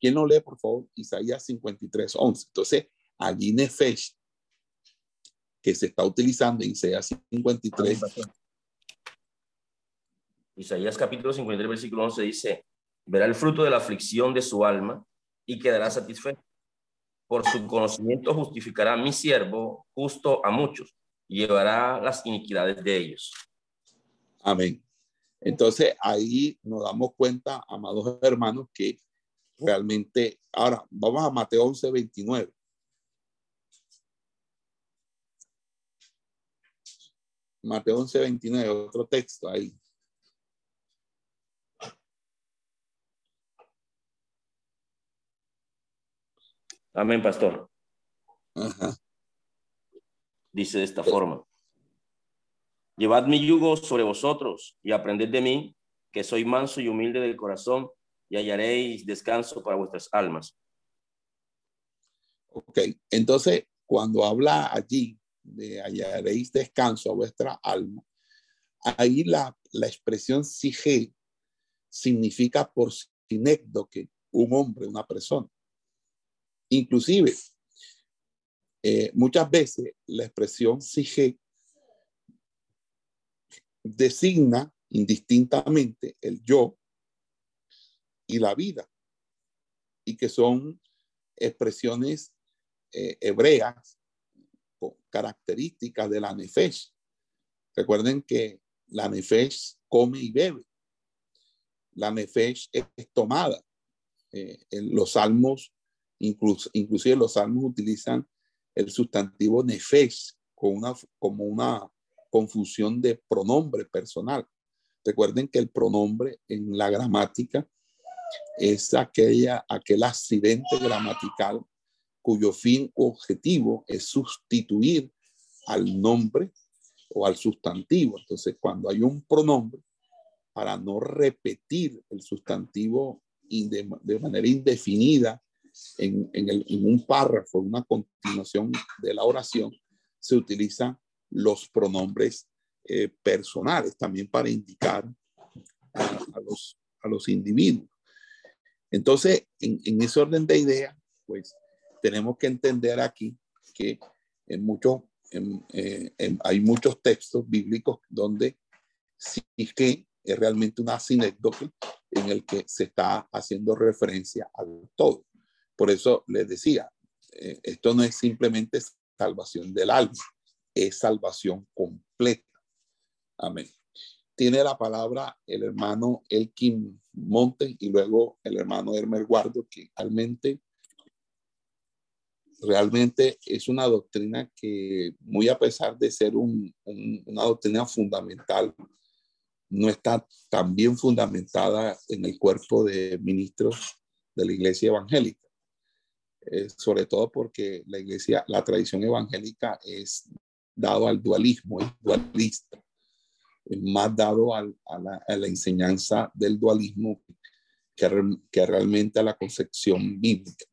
¿Quién no lee, por favor, Isaías 53, 11? Entonces, allí Nefesh, que se está utilizando en Isaías 53, Isaías capítulo 53, versículo 11 dice, verá el fruto de la aflicción de su alma y quedará satisfecho. Por su conocimiento justificará mi siervo justo a muchos y llevará las iniquidades de ellos. Amén. Entonces ahí nos damos cuenta, amados hermanos, que realmente, ahora vamos a Mateo 11, 29. Mateo 11, 29, otro texto ahí. Amén, pastor. Ajá. Dice de esta forma. Llevad mi yugo sobre vosotros y aprended de mí, que soy manso y humilde del corazón, y hallaréis descanso para vuestras almas. Ok, entonces cuando habla allí de hallaréis descanso a vuestra alma, ahí la, la expresión sige significa por sinécdoque, un hombre, una persona. Inclusive, eh, muchas veces la expresión sige designa indistintamente el yo y la vida, y que son expresiones eh, hebreas con características de la nefesh. Recuerden que la nefesh come y bebe. La nefesh es, tomada. Eh, en los salmos, incluso, inclusive los salmos utilizan el sustantivo nefesh con una, como una confusión de pronombre personal. Recuerden que el pronombre en la gramática es aquella, aquel accidente gramatical cuyo fin objetivo es sustituir al nombre o al sustantivo. Entonces, cuando hay un pronombre, para no repetir el sustantivo de, manera indefinida en, un párrafo, una continuación de la oración, se utiliza los pronombres eh, personales, también para indicar a, los, a los individuos. Entonces, en, en, ese orden de ideas, pues tenemos que entender aquí que en muchos, eh, hay muchos textos bíblicos donde sí que es realmente una sinécdoque en el que se está haciendo referencia al todo. Por eso les decía, eh, esto no es simplemente salvación del alma, es salvación completa. Amén. Tiene la palabra el hermano Elkin Monte y luego el hermano Hermer Guardo, que realmente, realmente es una doctrina que, muy a pesar de ser una doctrina fundamental, no está tan bien fundamentada en el cuerpo de ministros de la iglesia evangélica. Eh, sobre todo porque la iglesia, la tradición evangélica es dado al dualismo, es dualista, es más dado a, la, enseñanza del dualismo que, que realmente a la concepción bíblica.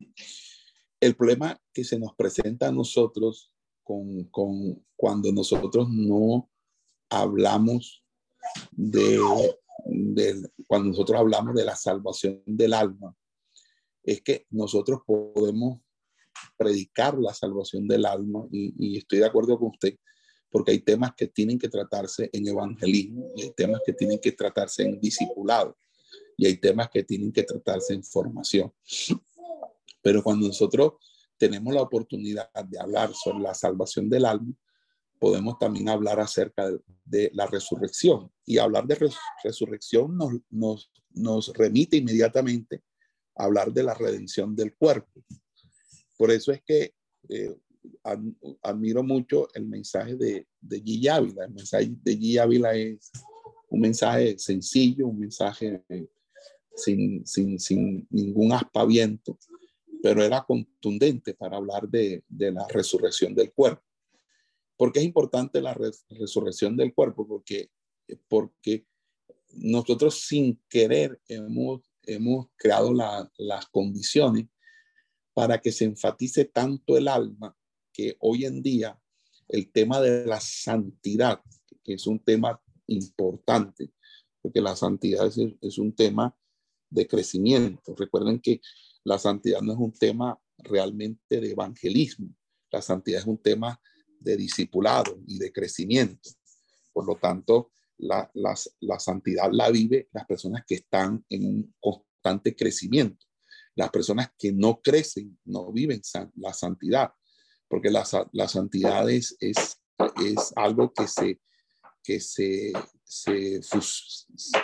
El problema que se nos presenta a nosotros con, con cuando nosotros no hablamos de, de, cuando nosotros hablamos de la salvación del alma, es que nosotros podemos predicar la salvación del alma y, estoy de acuerdo con usted porque hay temas que tienen que tratarse en evangelismo y hay temas que tienen que tratarse en discipulado y hay temas que tienen que tratarse en formación. Pero cuando nosotros tenemos la oportunidad de hablar sobre la salvación del alma, podemos también hablar acerca de, la resurrección. Y hablar de resurrección nos, remite inmediatamente hablar de la redención del cuerpo. Por eso es que eh, admiro mucho el mensaje de, de. Ávila. El mensaje de G. Ávila es un mensaje sencillo, un mensaje sin, sin, sin ningún aspaviento, pero era contundente para hablar de, de la resurrección del cuerpo. ¿Por qué es importante la resurrección del cuerpo? Porque, porque nosotros sin querer hemos, hemos creado las condiciones para que se enfatice tanto el alma que hoy en día el tema de la santidad, que es un tema importante, porque la santidad es, un tema de crecimiento. Recuerden que la santidad no es un tema realmente de evangelismo, la santidad es un tema de discipulado y de crecimiento. Por lo tanto, la, la, santidad la vive las personas que están en un constante crecimiento. Las personas que no crecen no viven la santidad, porque la, la santidad es, es, algo que se, que se, se,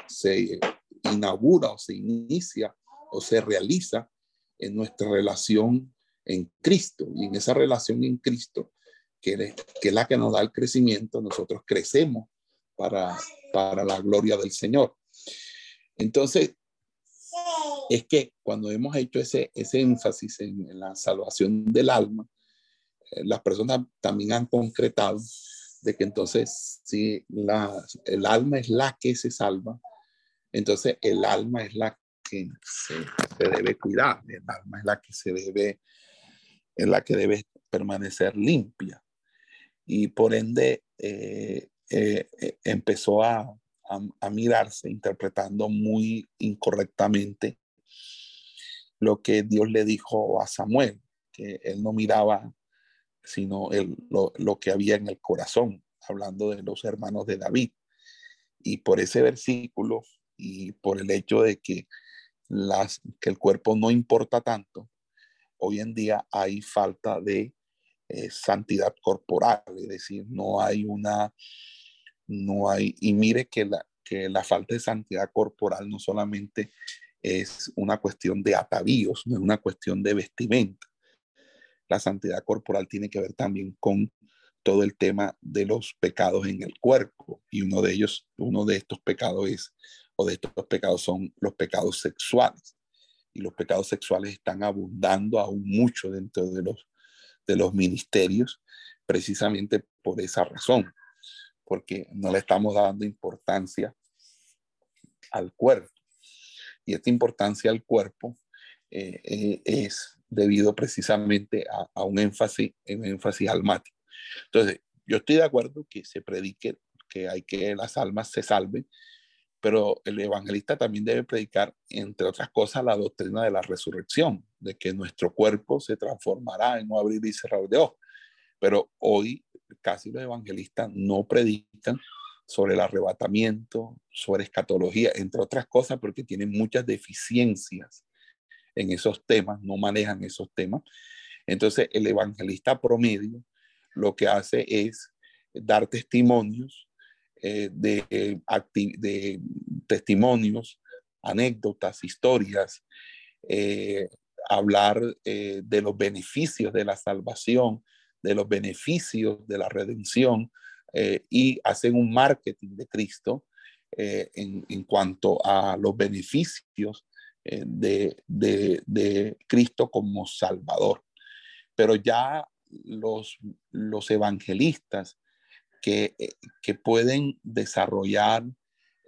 se inaugura o se inicia o se realiza en nuestra relación en Cristo. Y en esa relación en Cristo, que, que es la que nos da el crecimiento, nosotros crecemos para, para la gloria del Señor. Entonces, es que cuando hemos hecho ese, ese énfasis en, la salvación del alma, eh, las personas también han concretado de que entonces si la, el alma es la que se salva, entonces el alma es la que se, debe cuidar, el alma es la que se debe, es la que debe permanecer limpia. Y por ende, eh, eh, eh, empezó a, a, mirarse interpretando muy incorrectamente lo que Dios le dijo a Samuel, que él no miraba sino el, lo, lo, que había en el corazón, hablando de los hermanos de David. Y por ese versículo y por el hecho de que, las, que el cuerpo no importa tanto, hoy en día hay falta de eh, santidad corporal, es decir, no hay una, no hay, y mire que la, que la falta de santidad corporal no solamente es una cuestión de atavíos, no es una cuestión de vestimenta. La santidad corporal tiene que ver también con todo el tema de los pecados en el cuerpo y uno de ellos, uno de estos pecados es, o de estos pecados son los pecados sexuales. Y los pecados sexuales están abundando aún mucho dentro de los, de los ministerios, precisamente por esa razón, porque no le estamos dando importancia al cuerpo. Y esta importancia al cuerpo eh, eh, es debido precisamente a, un énfasis, un énfasis almático. Entonces, yo estoy de acuerdo que se predique que hay que las almas se salven, pero el evangelista también debe predicar, entre otras cosas, la doctrina de la resurrección, de que nuestro cuerpo se transformará en un abrir y cerrar de ojos. Pero hoy casi los evangelistas no predican sobre el arrebatamiento, sobre escatología, entre otras cosas, porque tienen muchas deficiencias en esos temas, no manejan esos temas. Entonces, el evangelista promedio lo que hace es dar testimonios eh, de, de, testimonios, anécdotas, historias, eh, hablar eh, de los beneficios de la salvación, de los beneficios de la redención y hacen un marketing de Cristo en, en, cuanto a los beneficios de, de, de Cristo como Salvador. Pero ya los, los evangelistas que, eh, que pueden desarrollar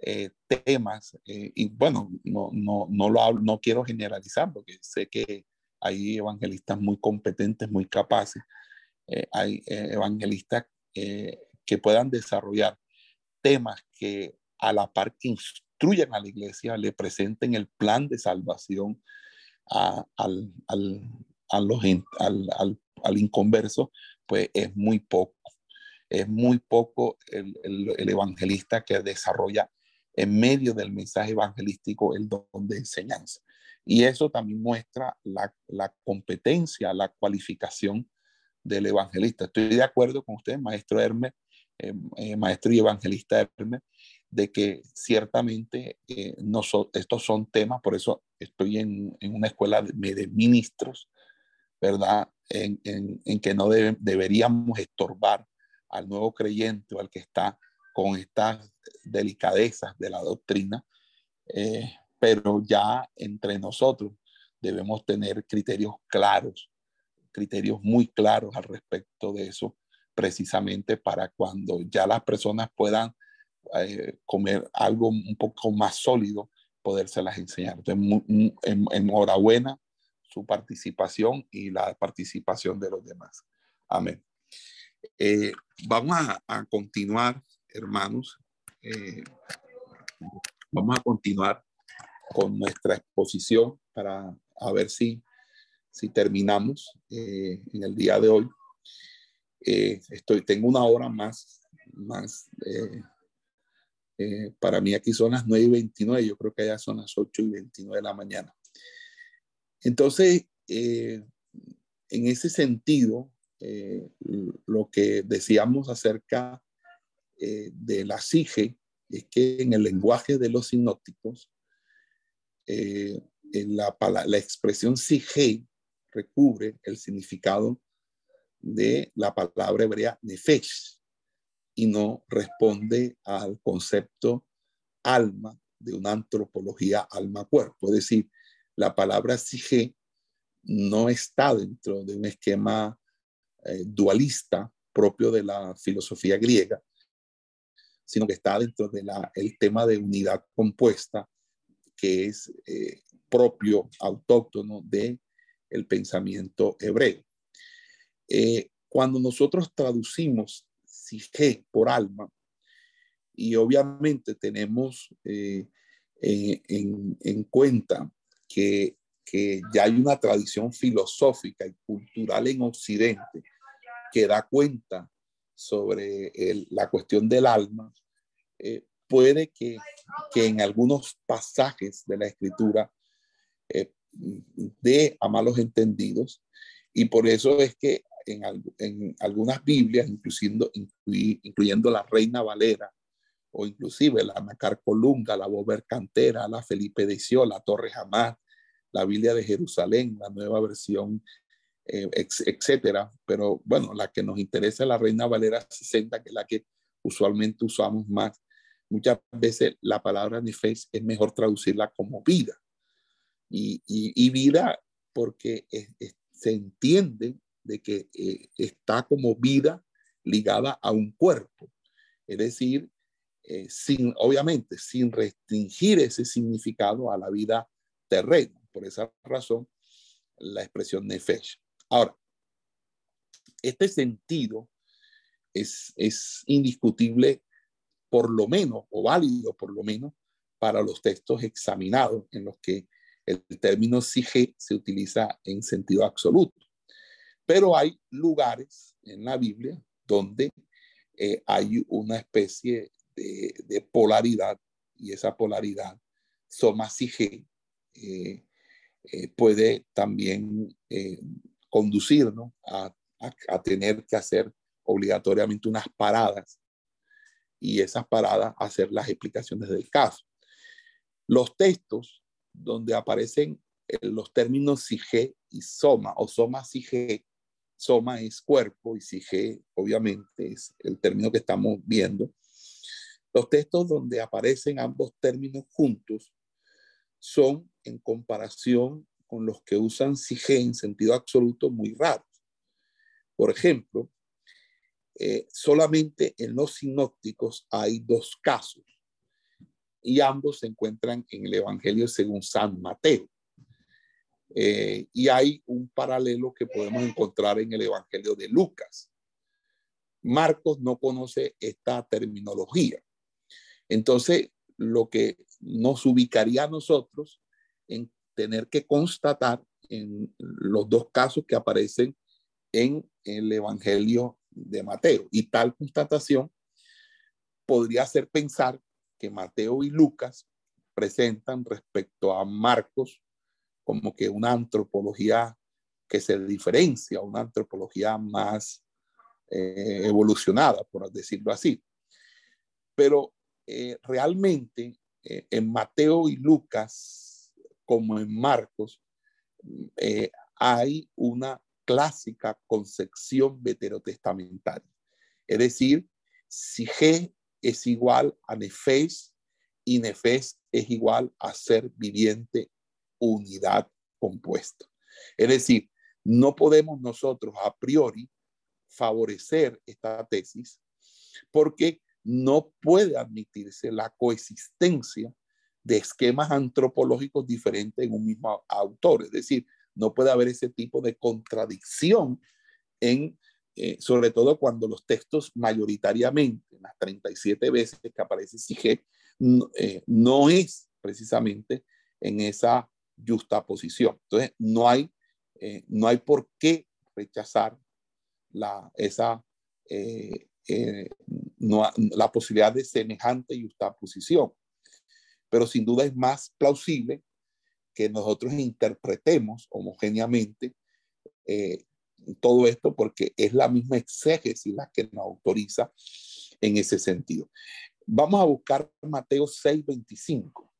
eh, temas, eh, y bueno, no, no, no, lo no quiero generalizar porque sé que hay evangelistas muy competentes, muy capaces, hay evangelistas que puedan desarrollar temas que a la par que instruyan a la iglesia, le presenten el plan de salvación a, al, al, los, al, al inconverso, pues es muy poco. Es muy poco el, el, evangelista que desarrolla en medio del mensaje evangelístico el don de enseñanza. Y eso también muestra la, la competencia, la cualificación del evangelista. Estoy de acuerdo con usted, maestro Hermes, eh, eh, maestro y evangelista Hermes, de que ciertamente eh, no estos son temas, por eso estoy en, en una escuela de, de ministros, ¿verdad? en, que no deberíamos estorbar al nuevo creyente o al que está con estas delicadezas de la doctrina, eh, pero ya entre nosotros debemos tener criterios claros, criterios muy claros al respecto de eso, precisamente para cuando ya las personas puedan eh, comer algo un poco más sólido, podérselas enseñar. Entonces, enhorabuena su participación y la participación de los demás. Amén. Eh, vamos a, continuar, hermanos. Eh, vamos a continuar con nuestra exposición para a ver si, si terminamos eh, en el día de hoy. estoy, tengo una hora más, más Eh, para mí aquí son las 9 y 29, yo creo que allá son las 8 y 29 de la mañana. Entonces, eh, en ese sentido, eh, lo que decíamos acerca de la SIGE es que en el lenguaje de los sinópticos, la, la, expresión SIGE recubre el significado de la palabra hebrea nefesh y no responde al concepto alma de una antropología alma-cuerpo. Es decir, la palabra sige no está dentro de un esquema eh, dualista propio de la filosofía griega, sino que está dentro del el tema de unidad compuesta que es eh, propio, autóctono de el pensamiento hebreo. Eh, cuando nosotros traducimos sige por alma, y obviamente tenemos eh, en, en, cuenta que, que, ya hay una tradición filosófica y cultural en Occidente que da cuenta sobre la cuestión del alma, eh, puede que, que, en algunos pasajes de la escritura eh, de a malos entendidos, y por eso es que en, algunas Biblias, incluyendo, incluyendo la Reina Valera, o inclusive la Nacar Colunga, la Bober Cantera, la Felipe de la Torre Jamás, la Biblia de Jerusalén, la nueva versión, eh, etcétera. Pero bueno, la que nos interesa es la Reina Valera 60, que es la que usualmente usamos más. Muchas veces la palabra nefes es mejor traducirla como vida. Y, vida porque se entiende de que eh, está como vida ligada a un cuerpo. Es decir, eh, sin, obviamente, sin restringir ese significado a la vida terrena. Por esa razón, la expresión nefesh. Ahora, este sentido es, es indiscutible, por lo menos, o válido por lo menos, para los textos examinados en los que el término sige se utiliza en sentido absoluto. Pero hay lugares en la Biblia donde eh, hay una especie de, polaridad y esa polaridad, soma sige, eh, eh, puede también conducirnos a, a, tener que hacer obligatoriamente unas paradas y esas paradas hacer las explicaciones del caso. Los textos donde aparecen los términos sige y soma o soma sige Soma es cuerpo y sige, obviamente, es el término que estamos viendo. Los textos donde aparecen ambos términos juntos son, en comparación con los que usan sige en sentido absoluto, muy raros. Por ejemplo, eh, solamente en los sinópticos hay dos casos y ambos se encuentran en el Evangelio según San Mateo. Eh, y hay un paralelo que podemos encontrar en el Evangelio de Lucas. Marcos no conoce esta terminología. Entonces, lo que nos ubicaría a nosotros en tener que constatar en los dos casos que aparecen en el Evangelio de Mateo. Y tal constatación podría hacer pensar que Mateo y Lucas presentan respecto a Marcos como que una antropología que se diferencia, una antropología más eh, evolucionada, por decirlo así. Pero eh, realmente eh, en Mateo y Lucas, como en Marcos, hay una clásica concepción veterotestamentaria. Es decir, si G es igual a Nefes y Nefes es igual a ser viviente unidad compuesta. Es decir, no podemos nosotros a priori favorecer esta tesis porque no puede admitirse la coexistencia de esquemas antropológicos diferentes en un mismo autor. Es decir, no puede haber ese tipo de contradicción en, eh, sobre todo cuando los textos mayoritariamente, las 37 veces que aparece Sige, no, eh, no es precisamente en esa justa posición. Entonces, no hay, eh, no hay por qué rechazar la, esa, no, la posibilidad de semejante y posición. Pero sin duda es más plausible que nosotros interpretemos homogéneamente todo esto porque es la misma exégesis la que nos autoriza en ese sentido. Vamos a buscar Mateo 6:25,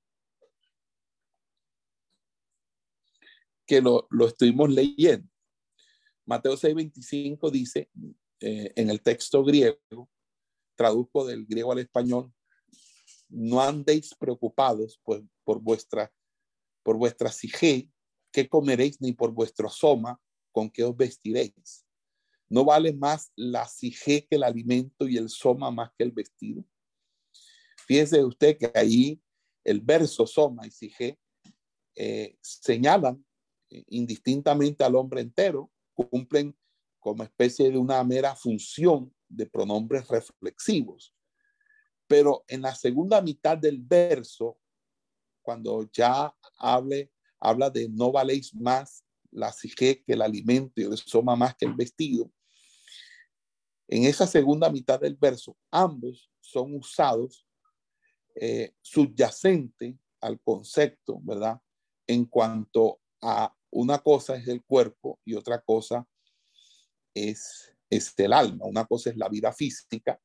que lo, lo estuvimos leyendo. Mateo 6:25 dice eh, en el texto griego, traduzco del griego al español, no andéis preocupados pues, por vuestra por vuestra sige, qué comeréis, ni por vuestro soma, con qué os vestiréis. ¿No vale más la sige que el alimento y el soma más que el vestido? Fíjese usted que ahí el verso soma y sige eh, señalan eh, indistintamente al hombre entero, cumplen como especie de una mera función de pronombres reflexivos. Pero en la segunda mitad del verso cuando ya hable, habla de no valéis más la sige que el alimento el soma más que el vestido. En esa segunda mitad del verso, ambos son usados eh, subyacente al concepto, ¿verdad? En cuanto a una cosa es el cuerpo y otra cosa es, es el alma. Una cosa es la vida física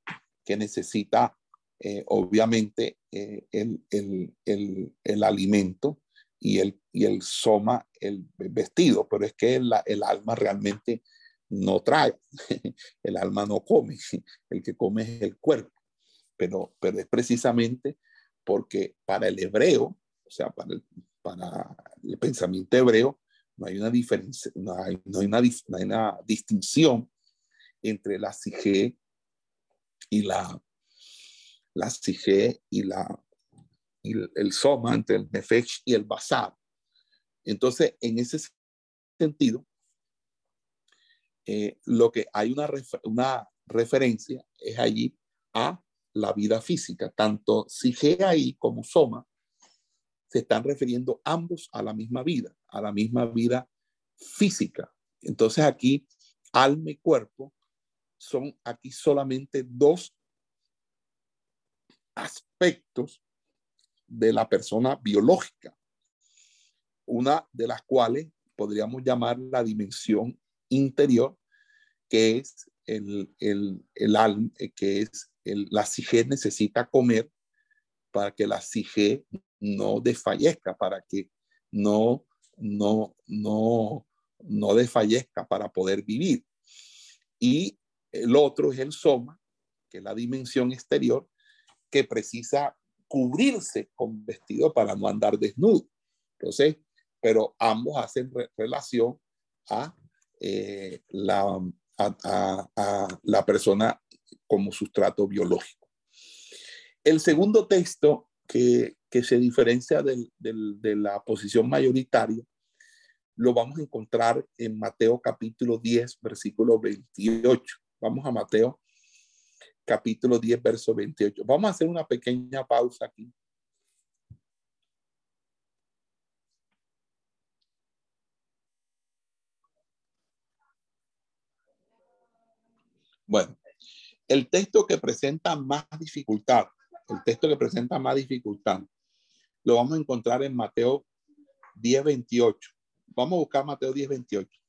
que necesita eh, obviamente eh, el, alimento y el, y el soma, el vestido, pero es que el, alma realmente no trae, *laughs* el alma no come, *laughs* el que come es el cuerpo, pero, pero es precisamente porque para el hebreo, o sea, para el, para el pensamiento hebreo, no hay una diferencia, no hay, no hay, una, no hay una distinción entre la sige y la, la y, la, el soma, entre el nefesh y el basar. Entonces, en ese sentido, eh, lo que hay una, una referencia es allí a la vida física. Tanto sige ahí como soma se están refiriendo ambos a la misma vida, a la misma vida física. Entonces aquí, alma y cuerpo son aquí solamente dos aspectos de la persona biológica, una de las cuales podríamos llamar la dimensión interior, que es el, el, alma, eh, que es la sige necesita comer para que la sige no desfallezca, para que no, no, no, no desfallezca para poder vivir. Y el otro es el soma, que es la dimensión exterior, que precisa cubrirse con vestido para no andar desnudo. Entonces, pero ambos hacen relación a, eh, la, a, la persona como sustrato biológico. El segundo texto que, se diferencia de la posición mayoritaria lo vamos a encontrar en Mateo capítulo 10, versículo 28. Vamos a Mateo capítulo 10, verso 28. Vamos a hacer una pequeña pausa aquí. Bueno, el texto que presenta más dificultad, el texto que presenta más dificultad, lo vamos a encontrar en Mateo 10, 28. Vamos a buscar Mateo 10, 28.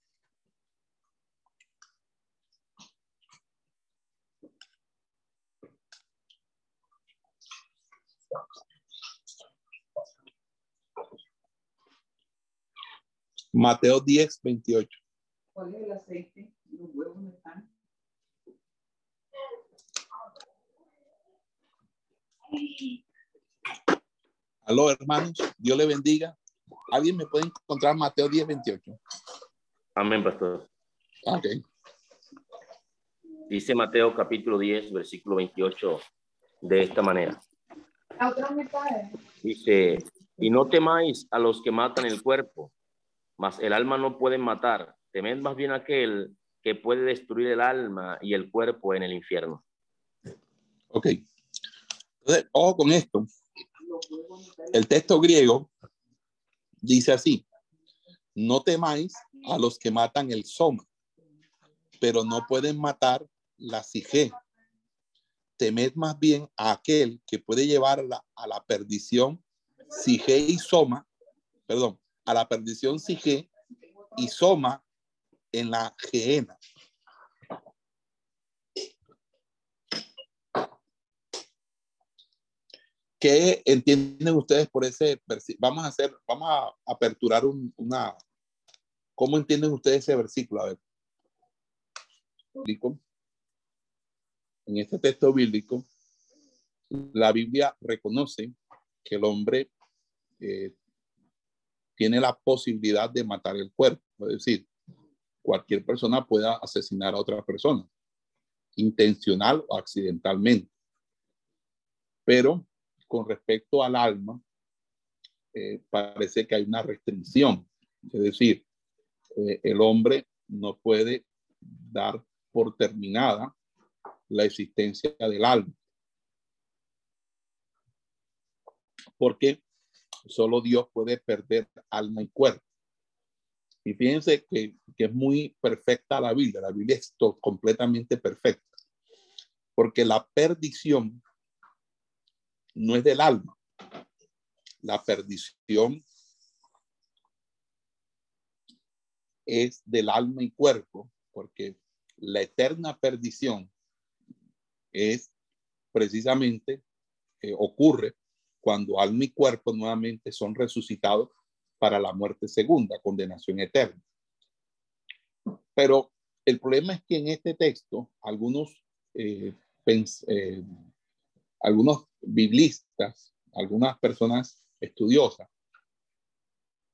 Mateo 10, 28. ¿Cuál es el aceite? ¿Los huevos no están? Aló, hermanos. Dios le bendiga. ¿Alguien me puede encontrar Mateo 10, 28? Amén, pastor. Ok. Dice Mateo capítulo 10, versículo 28 de esta manera. Dice, y no temáis a los que matan el cuerpo, el alma no puede matar. Temed más bien aquel que puede destruir el alma y el cuerpo en el infierno. Ok. Ojo con esto. El texto griego dice así, no temáis a los que matan el soma, pero no pueden matar la sige. temed más bien a aquel que puede llevar a la, a la perdición Sige y Soma, perdón, a la perdición Sige y Soma en la Geena. ¿Qué entienden ustedes por ese? Vamos a hacer, vamos a aperturar un, una. ¿Cómo entienden ustedes ese versículo? A ver. En este texto bíblico, la Biblia reconoce que el hombre eh, tiene la posibilidad de matar el cuerpo. Es decir, cualquier persona pueda asesinar a otra persona, intencional o accidentalmente. Pero con respecto al alma, eh, parece que hay una restricción. Es decir, eh, el hombre no puede dar por terminada la existencia del alma. Porque solo Dios puede perder alma y cuerpo. Y fíjense que, que, es muy perfecta la Biblia. La Biblia es completamente perfecta. Porque la perdición no es del alma. La perdición es del alma y cuerpo, porque la eterna perdición es precisamente, eh, ocurre cuando alma y cuerpo nuevamente son resucitados para la muerte segunda, condenación eterna. Pero el problema es que en este texto algunos eh, eh, algunos biblistas, algunas personas estudiosas,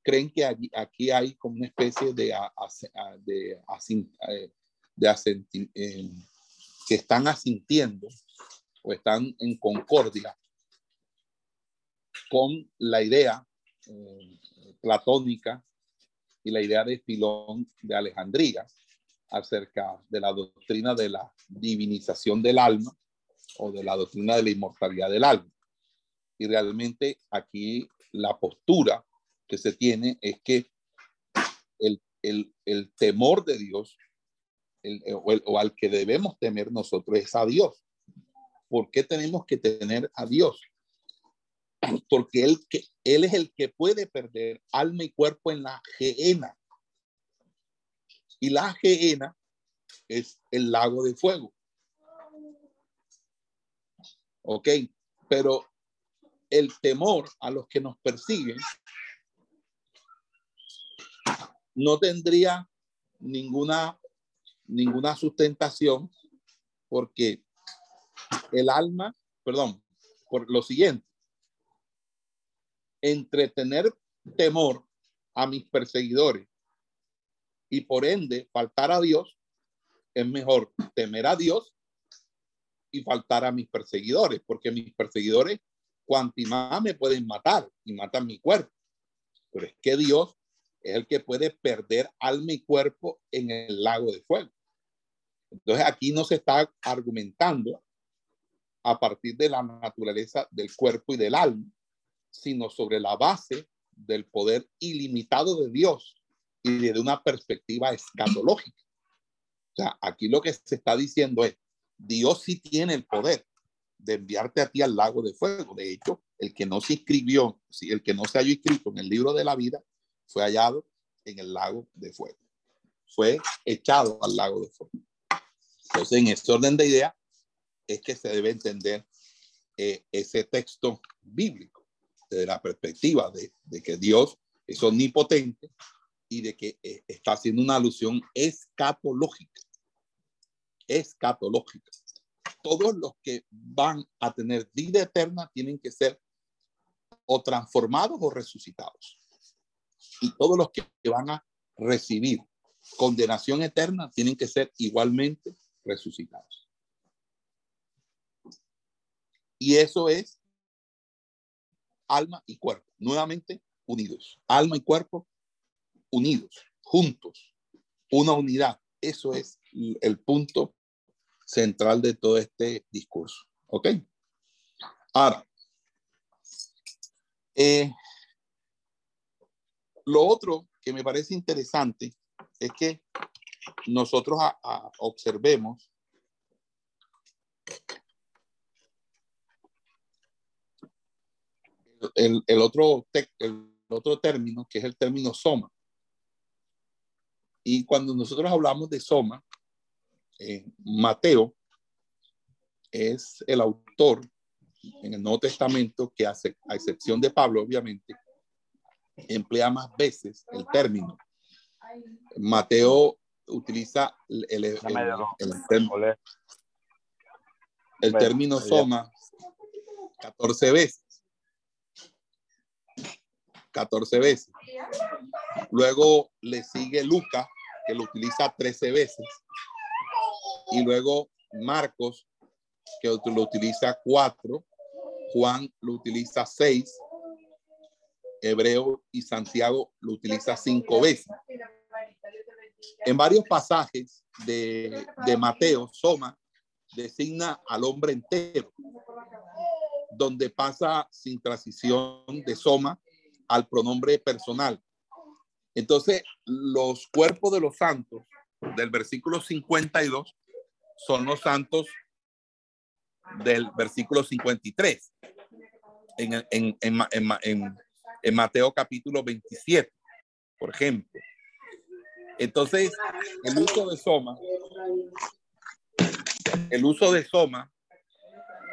creen que aquí, hay como una especie de, de, eh, de eh, que están asintiendo o están en concordia con la idea eh, platónica y la idea de Filón de Alejandría acerca de la doctrina de la divinización del alma o de la doctrina de la inmortalidad del alma. Y realmente aquí la postura que se tiene es que el, el, el temor de Dios el, o, o, al que debemos temer nosotros es a Dios. ¿Por qué tenemos que tener a Dios? *clears throat* Porque él, que, él es el que puede perder alma y cuerpo en la geena. Y la geena es el lago de fuego. ¿ok? Pero el temor a los que nos persiguen no tendría ninguna, ninguna sustentación porque el alma, perdón, por lo siguiente, entre tener temor a mis perseguidores y por ende faltar a Dios, es mejor temer a Dios y faltar a mis perseguidores, porque mis perseguidores, cuanto más me pueden matar y matan mi cuerpo. Pero es que Dios es el que puede perder alma y cuerpo en el lago de fuego. Entonces aquí no se está argumentando a partir de la naturaleza del cuerpo y del alma, sino sobre la base del poder ilimitado de Dios y desde una perspectiva escatológica. O sea, aquí lo que se está diciendo es, Dios sí tiene el poder de enviarte a ti al lago de fuego. De hecho, el que no se inscribió, el que no se haya inscrito en el libro de la vida, fue hallado en el lago de fuego. Fue echado al lago de fuego. Entonces, en ese orden de idea, es que se debe entender eh, ese texto bíblico, desde la perspectiva de, de, que Dios es omnipotente y de que eh, está haciendo una alusión escatológica escatológica. Todos los que van a tener vida eterna tienen que ser o transformados o resucitados. Y todos los que van a recibir condenación eterna tienen que ser igualmente resucitados. Y eso es alma y cuerpo, nuevamente unidos. Alma y cuerpo unidos, juntos, una unidad. Eso es el punto central de todo este discurso. ¿Ok? Ahora, eh, lo otro que me parece interesante es que nosotros a, observemos el, el otro, el otro término, que es el término soma. Y cuando nosotros hablamos de soma, eh, Mateo es el autor en el Nuevo Testamento que hace, a excepción de Pablo, obviamente, emplea más veces el término. Mateo utiliza el, el, el, el término soma 14 veces. 14 veces. Luego le sigue Lucas, que lo utiliza 13 veces. Y luego Marcos, que lo utiliza 4. Juan lo utiliza 6. Hebreo y Santiago lo utiliza 5 veces. En varios pasajes de, de Mateo, Soma designa al hombre entero, donde pasa sin transición de Soma al pronombre personal. Entonces, los cuerpos de los santos del versículo 52 son los santos del versículo 53 en, en, en, en, Mateo capítulo 27, por ejemplo. Entonces, el uso de soma, el uso de soma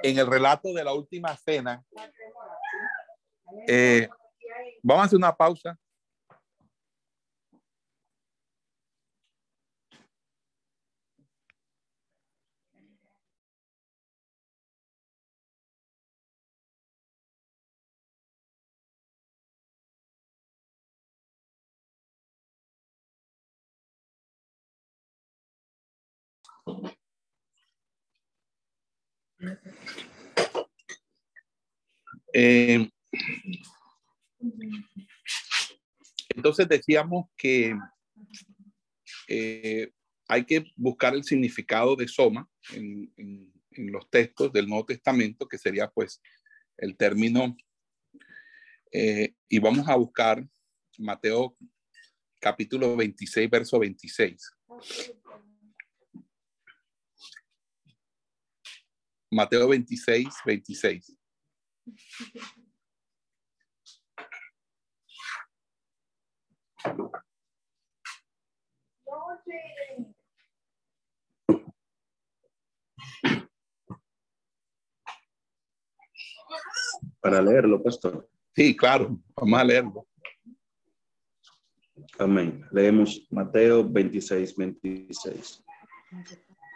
en el relato de la última cena, eh, vamos a hacer una pausa. Eh, entonces decíamos que eh, hay que buscar el significado de soma en, en, en, los textos del Nuevo Testamento, que sería pues el término, eh, y vamos a buscar Mateo capítulo 26, verso 26. Mateo 26, 26. Para leerlo, pastor. Sí, claro, vamos a leerlo. Amén. Leemos Mateo 26, 26.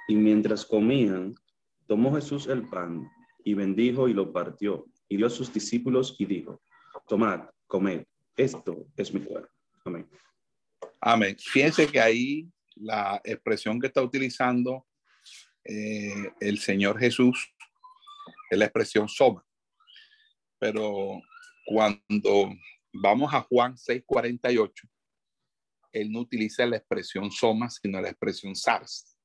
Y mientras comían, tomó Jesús el pan y bendijo y lo partió y dio a sus discípulos y dijo, tomad, comed, esto es mi cuerpo. Amén. Amén. Fíjense que ahí la expresión que está utilizando eh, el Señor Jesús es la expresión soma. Pero cuando vamos a Juan 6:48, él no utiliza la expresión soma, sino la expresión SARS.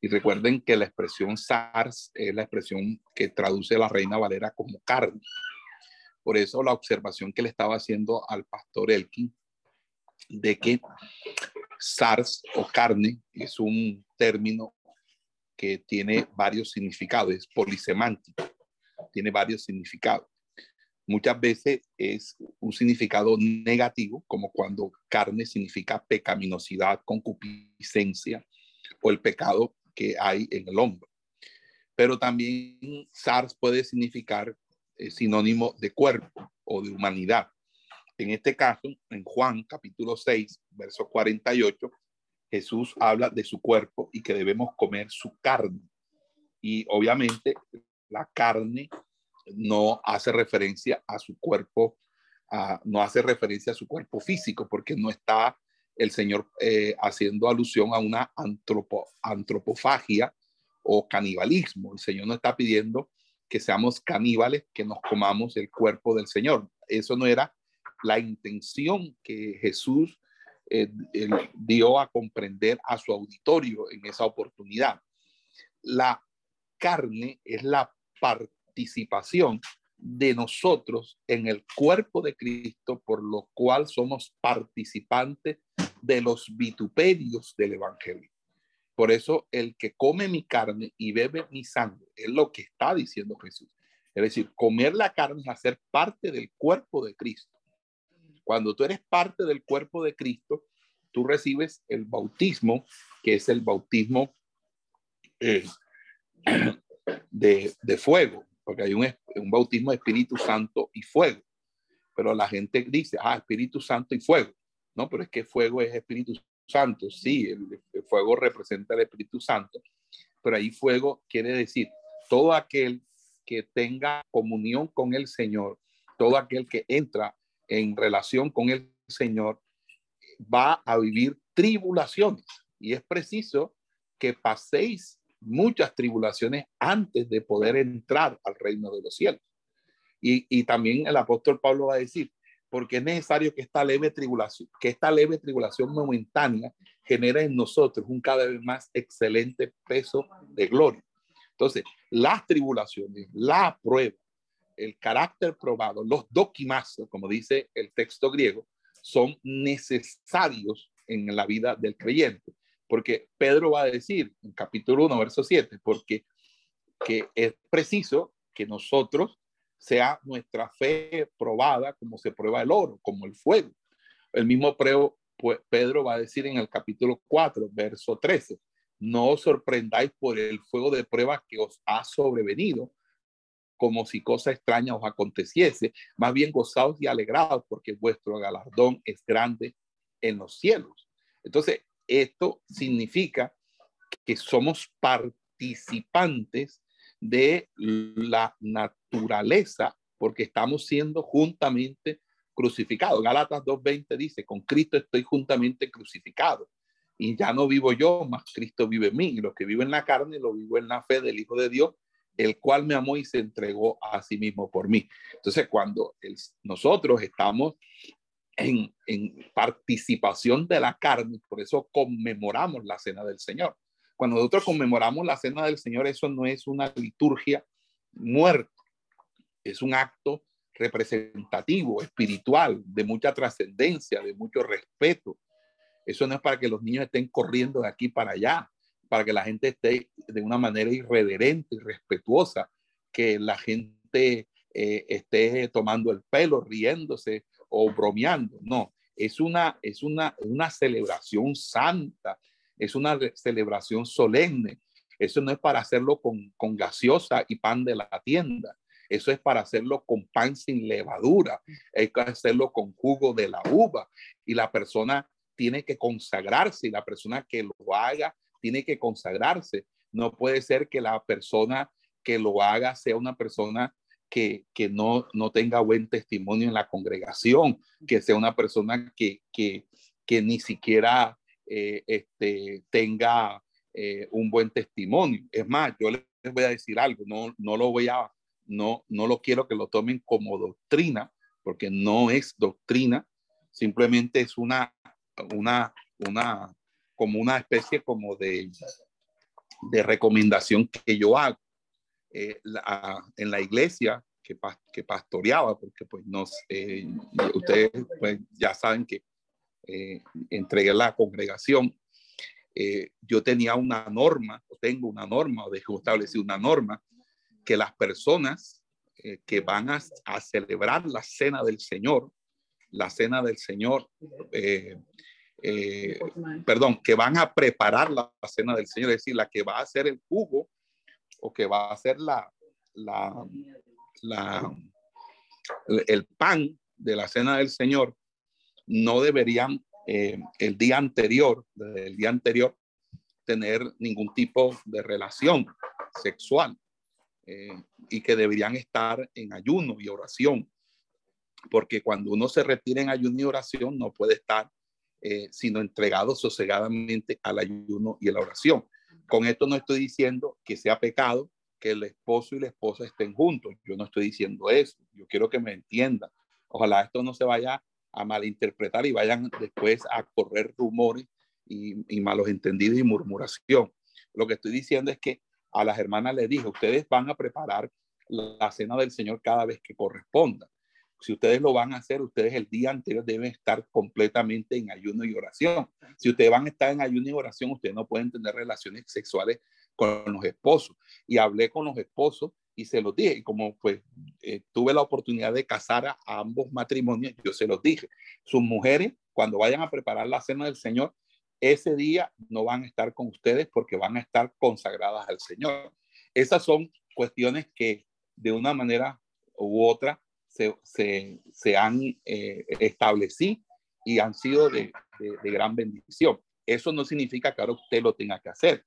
Y recuerden que la expresión SARS es la expresión que traduce la Reina Valera como carne. Por eso la observación que le estaba haciendo al pastor Elkin de que SARS o carne es un término que tiene varios significados, es polisemántico, tiene varios significados. Muchas veces es un significado negativo, como cuando carne significa pecaminosidad, concupiscencia o el pecado que hay en el hombre. Pero también SARS puede significar eh, sinónimo de cuerpo o de humanidad. En este caso, en Juan capítulo 6, verso 48, Jesús habla de su cuerpo y que debemos comer su carne. Y obviamente la carne no hace referencia a su cuerpo, no hace referencia a su cuerpo físico, porque no está el Señor eh, haciendo alusión a una antropo, antropofagia o canibalismo. El Señor no está pidiendo que seamos caníbales, que nos comamos el cuerpo del Señor. Eso no era la intención que Jesús eh, dio a comprender a su auditorio en esa oportunidad. La carne es la participación de nosotros en el cuerpo de Cristo, por lo cual somos participantes de los vituperios del Evangelio. Por eso el que come mi carne y bebe mi sangre, es lo que está diciendo Jesús. Es decir, comer la carne es hacer parte del cuerpo de Cristo. Cuando tú eres parte del cuerpo de Cristo, tú recibes el bautismo, que es el bautismo eh, *clears throat* de, fuego, porque hay un, un bautismo de Espíritu Santo y fuego. Pero la gente dice, ah, Espíritu Santo y fuego. No, pero es que fuego es Espíritu Santo. Sí, el, el fuego representa el Espíritu Santo, pero ahí fuego quiere decir todo aquel que tenga comunión con el Señor, todo aquel que entra en relación con el Señor, va a vivir tribulaciones. Y es preciso que paséis muchas tribulaciones antes de poder entrar al reino de los cielos. Y, y, también el apóstol Pablo va a decir, porque es necesario que esta leve tribulación, que esta leve tribulación momentánea genere en nosotros un cada vez más excelente peso de gloria. Entonces, las tribulaciones, la prueba, el carácter probado, los doquimazos, como dice el texto griego, son necesarios en la vida del creyente. Porque Pedro va a decir en capítulo 1, verso 7, porque que es preciso que nosotros sea nuestra fe probada como se prueba el oro, como el fuego. El mismo pues, Pedro va a decir en el capítulo 4, verso 13, no os sorprendáis por el fuego de prueba que os ha sobrevenido, como si cosa extraña os aconteciese, más bien gozaos y alegrados, porque vuestro galardón es grande en los cielos. Entonces, esto significa que somos participantes de la naturaleza, porque estamos siendo juntamente crucificados. Galatas 2.20 dice, con Cristo estoy juntamente crucificado y ya no vivo yo, más Cristo vive en mí. Y lo que vivo en la carne lo vivo en la fe del Hijo de Dios, el cual me amó y se entregó a sí mismo por mí. Entonces, cuando nosotros estamos en, en participación de la carne, por eso conmemoramos la cena del Señor. Cuando nosotros conmemoramos la cena del Señor, eso no es una liturgia muerta, es un acto representativo, espiritual, de mucha trascendencia, de mucho respeto, eso no es para que los niños estén corriendo de aquí para allá, para que la gente esté de una manera irreverente y respetuosa, que la gente eh, esté tomando el pelo, riéndose o bromeando. No, es una, es una, una celebración santa, es una celebración solemne. Eso no es para hacerlo con, con gaseosa y pan de la tienda. Eso es para hacerlo con pan sin levadura. Hay que hacerlo con jugo de la uva. Y la persona tiene que consagrarse la persona que lo haga tiene que consagrarse. No puede ser que la persona que lo haga sea una persona que, que no, no tenga buen testimonio en la congregación, que sea una persona que, que, que ni siquiera eh, este, tenga eh, un buen testimonio. Es más, yo les voy a decir algo, no, no lo voy a, no, no lo quiero que lo tomen como doctrina, porque no es doctrina, simplemente es una una, una, como una especie como de, de recomendación que yo hago eh, en la iglesia que, que, pastoreaba, porque pues no, eh, ustedes pues ya saben que eh, entregué la congregación, yo tenía una norma, o tengo una norma, o dejo establecer una norma, que las personas que van a, celebrar la cena del Señor, la cena del Señor, eh, perdón, que van a preparar la cena del Señor, es decir, la que va a hacer el jugo o que va a hacer la, la, la, el pan de la cena del Señor, no deberían eh, el día anterior, el día anterior, tener ningún tipo de relación sexual eh, y que deberían estar en ayuno y oración, porque cuando uno se retira en ayuno y oración no puede estar eh, sino entregado sosegadamente al ayuno y a la oración. Con esto no estoy diciendo que sea pecado que el esposo y la esposa estén juntos. Yo no estoy diciendo eso. Yo quiero que me entiendan. Ojalá esto no se vaya a malinterpretar y vayan después a correr rumores y, malos entendidos y murmuración. Lo que estoy diciendo es que a las hermanas les dije, ustedes van a preparar la cena del Señor cada vez que corresponda si ustedes lo van a hacer, ustedes el día anterior deben estar completamente en ayuno y oración. Si ustedes van a estar en ayuno y oración, ustedes no pueden tener relaciones sexuales con los esposos. Y hablé con los esposos y se los dije, y como pues eh, tuve la oportunidad de casar a, ambos matrimonios, yo se los dije, sus mujeres cuando vayan a preparar la cena del Señor, ese día no van a estar con ustedes porque van a estar consagradas al Señor. Esas son cuestiones que de una manera u otra se, se, han eh, establecido y han sido de, de, gran bendición. Eso no significa que ahora usted lo tenga que hacer,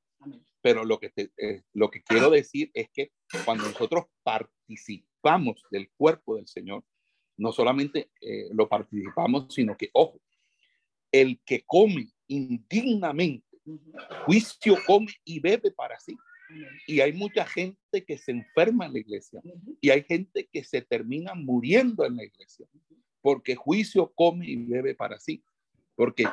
pero lo que, eh, lo que quiero decir es que cuando nosotros participamos del cuerpo del Señor, no solamente eh, lo participamos, sino que, ojo, el que come indignamente, juicio come y bebe para sí. Y hay mucha gente que se enferma en la iglesia y hay gente que se termina muriendo en la iglesia porque juicio come y bebe para sí, porque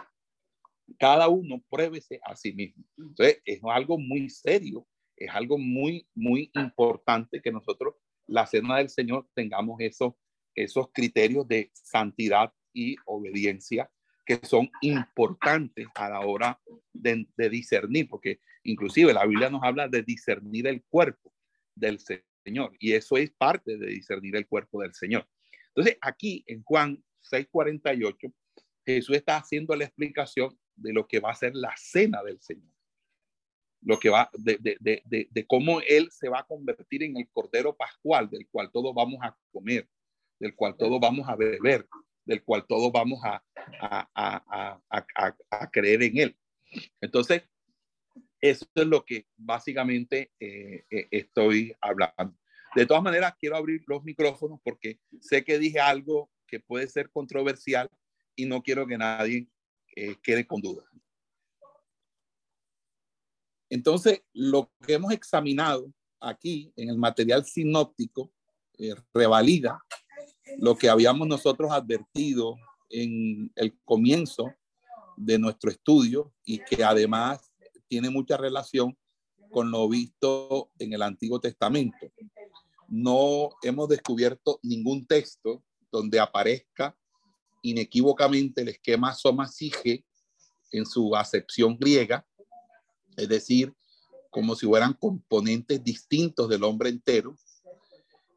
cada uno pruébese a sí mismo. Entonces, es algo muy serio, es algo muy, muy importante que nosotros, la cena del Señor, tengamos esos, esos criterios de santidad y obediencia que son importantes a la hora de, discernir, porque inclusive la Biblia nos habla de discernir el cuerpo del Señor y eso es parte de discernir el cuerpo del Señor. Entonces, aquí en Juan 6:48, Jesús está haciendo la explicación de lo que va a ser la cena del Señor. Lo que va, de, de, de, de, cómo Él se va a convertir en el Cordero Pascual, del cual todos vamos a comer, del cual todos vamos a beber, del cual todos vamos a, a, creer en Él. Entonces, eso es lo que básicamente eh, eh, estoy hablando. De todas maneras, quiero abrir los micrófonos porque sé que dije algo que puede ser controversial y no quiero que nadie eh, quede con dudas. Entonces, lo que hemos examinado aquí en el material sinóptico revalida lo que habíamos nosotros advertido en el comienzo de nuestro estudio y que además tiene mucha relación con lo visto en el Antiguo Testamento. No hemos descubierto ningún texto donde aparezca inequívocamente el esquema soma sige en su acepción griega, es decir, como si fueran componentes distintos del hombre entero,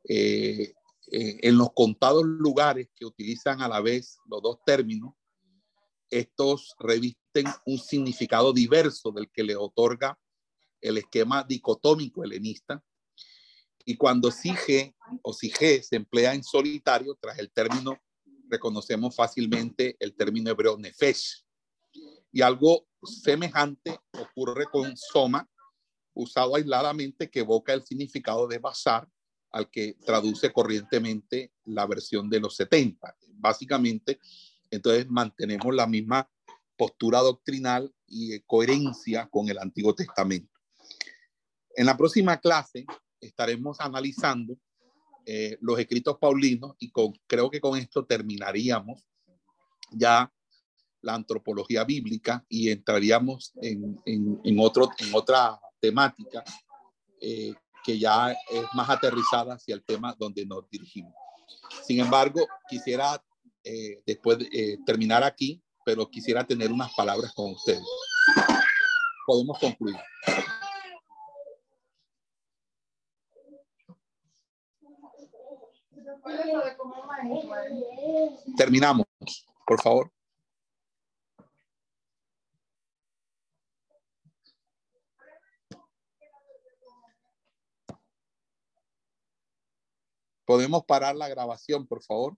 eh, eh, en los contados lugares que utilizan a la vez los dos términos, estos un significado diverso del que le otorga el esquema dicotómico helenista. Y cuando sige o sige se emplea en solitario, tras el término, reconocemos fácilmente el término hebreo nefesh. Y algo semejante ocurre con soma, usado aisladamente, que evoca el significado de basar, al que traduce corrientemente la versión de los 70. Básicamente, entonces mantenemos la misma postura doctrinal y coherencia con el Antiguo Testamento. En la próxima clase estaremos analizando eh, los escritos paulinos y creo que con esto terminaríamos ya la antropología bíblica y entraríamos en, en, otro, en otra temática eh, que ya es más aterrizada hacia el tema donde nos dirigimos. Sin embargo, quisiera eh, después terminar aquí, pero quisiera tener unas palabras con ustedes. Podemos concluir. Terminamos, por favor. ¿Podemos parar la grabación, por favor?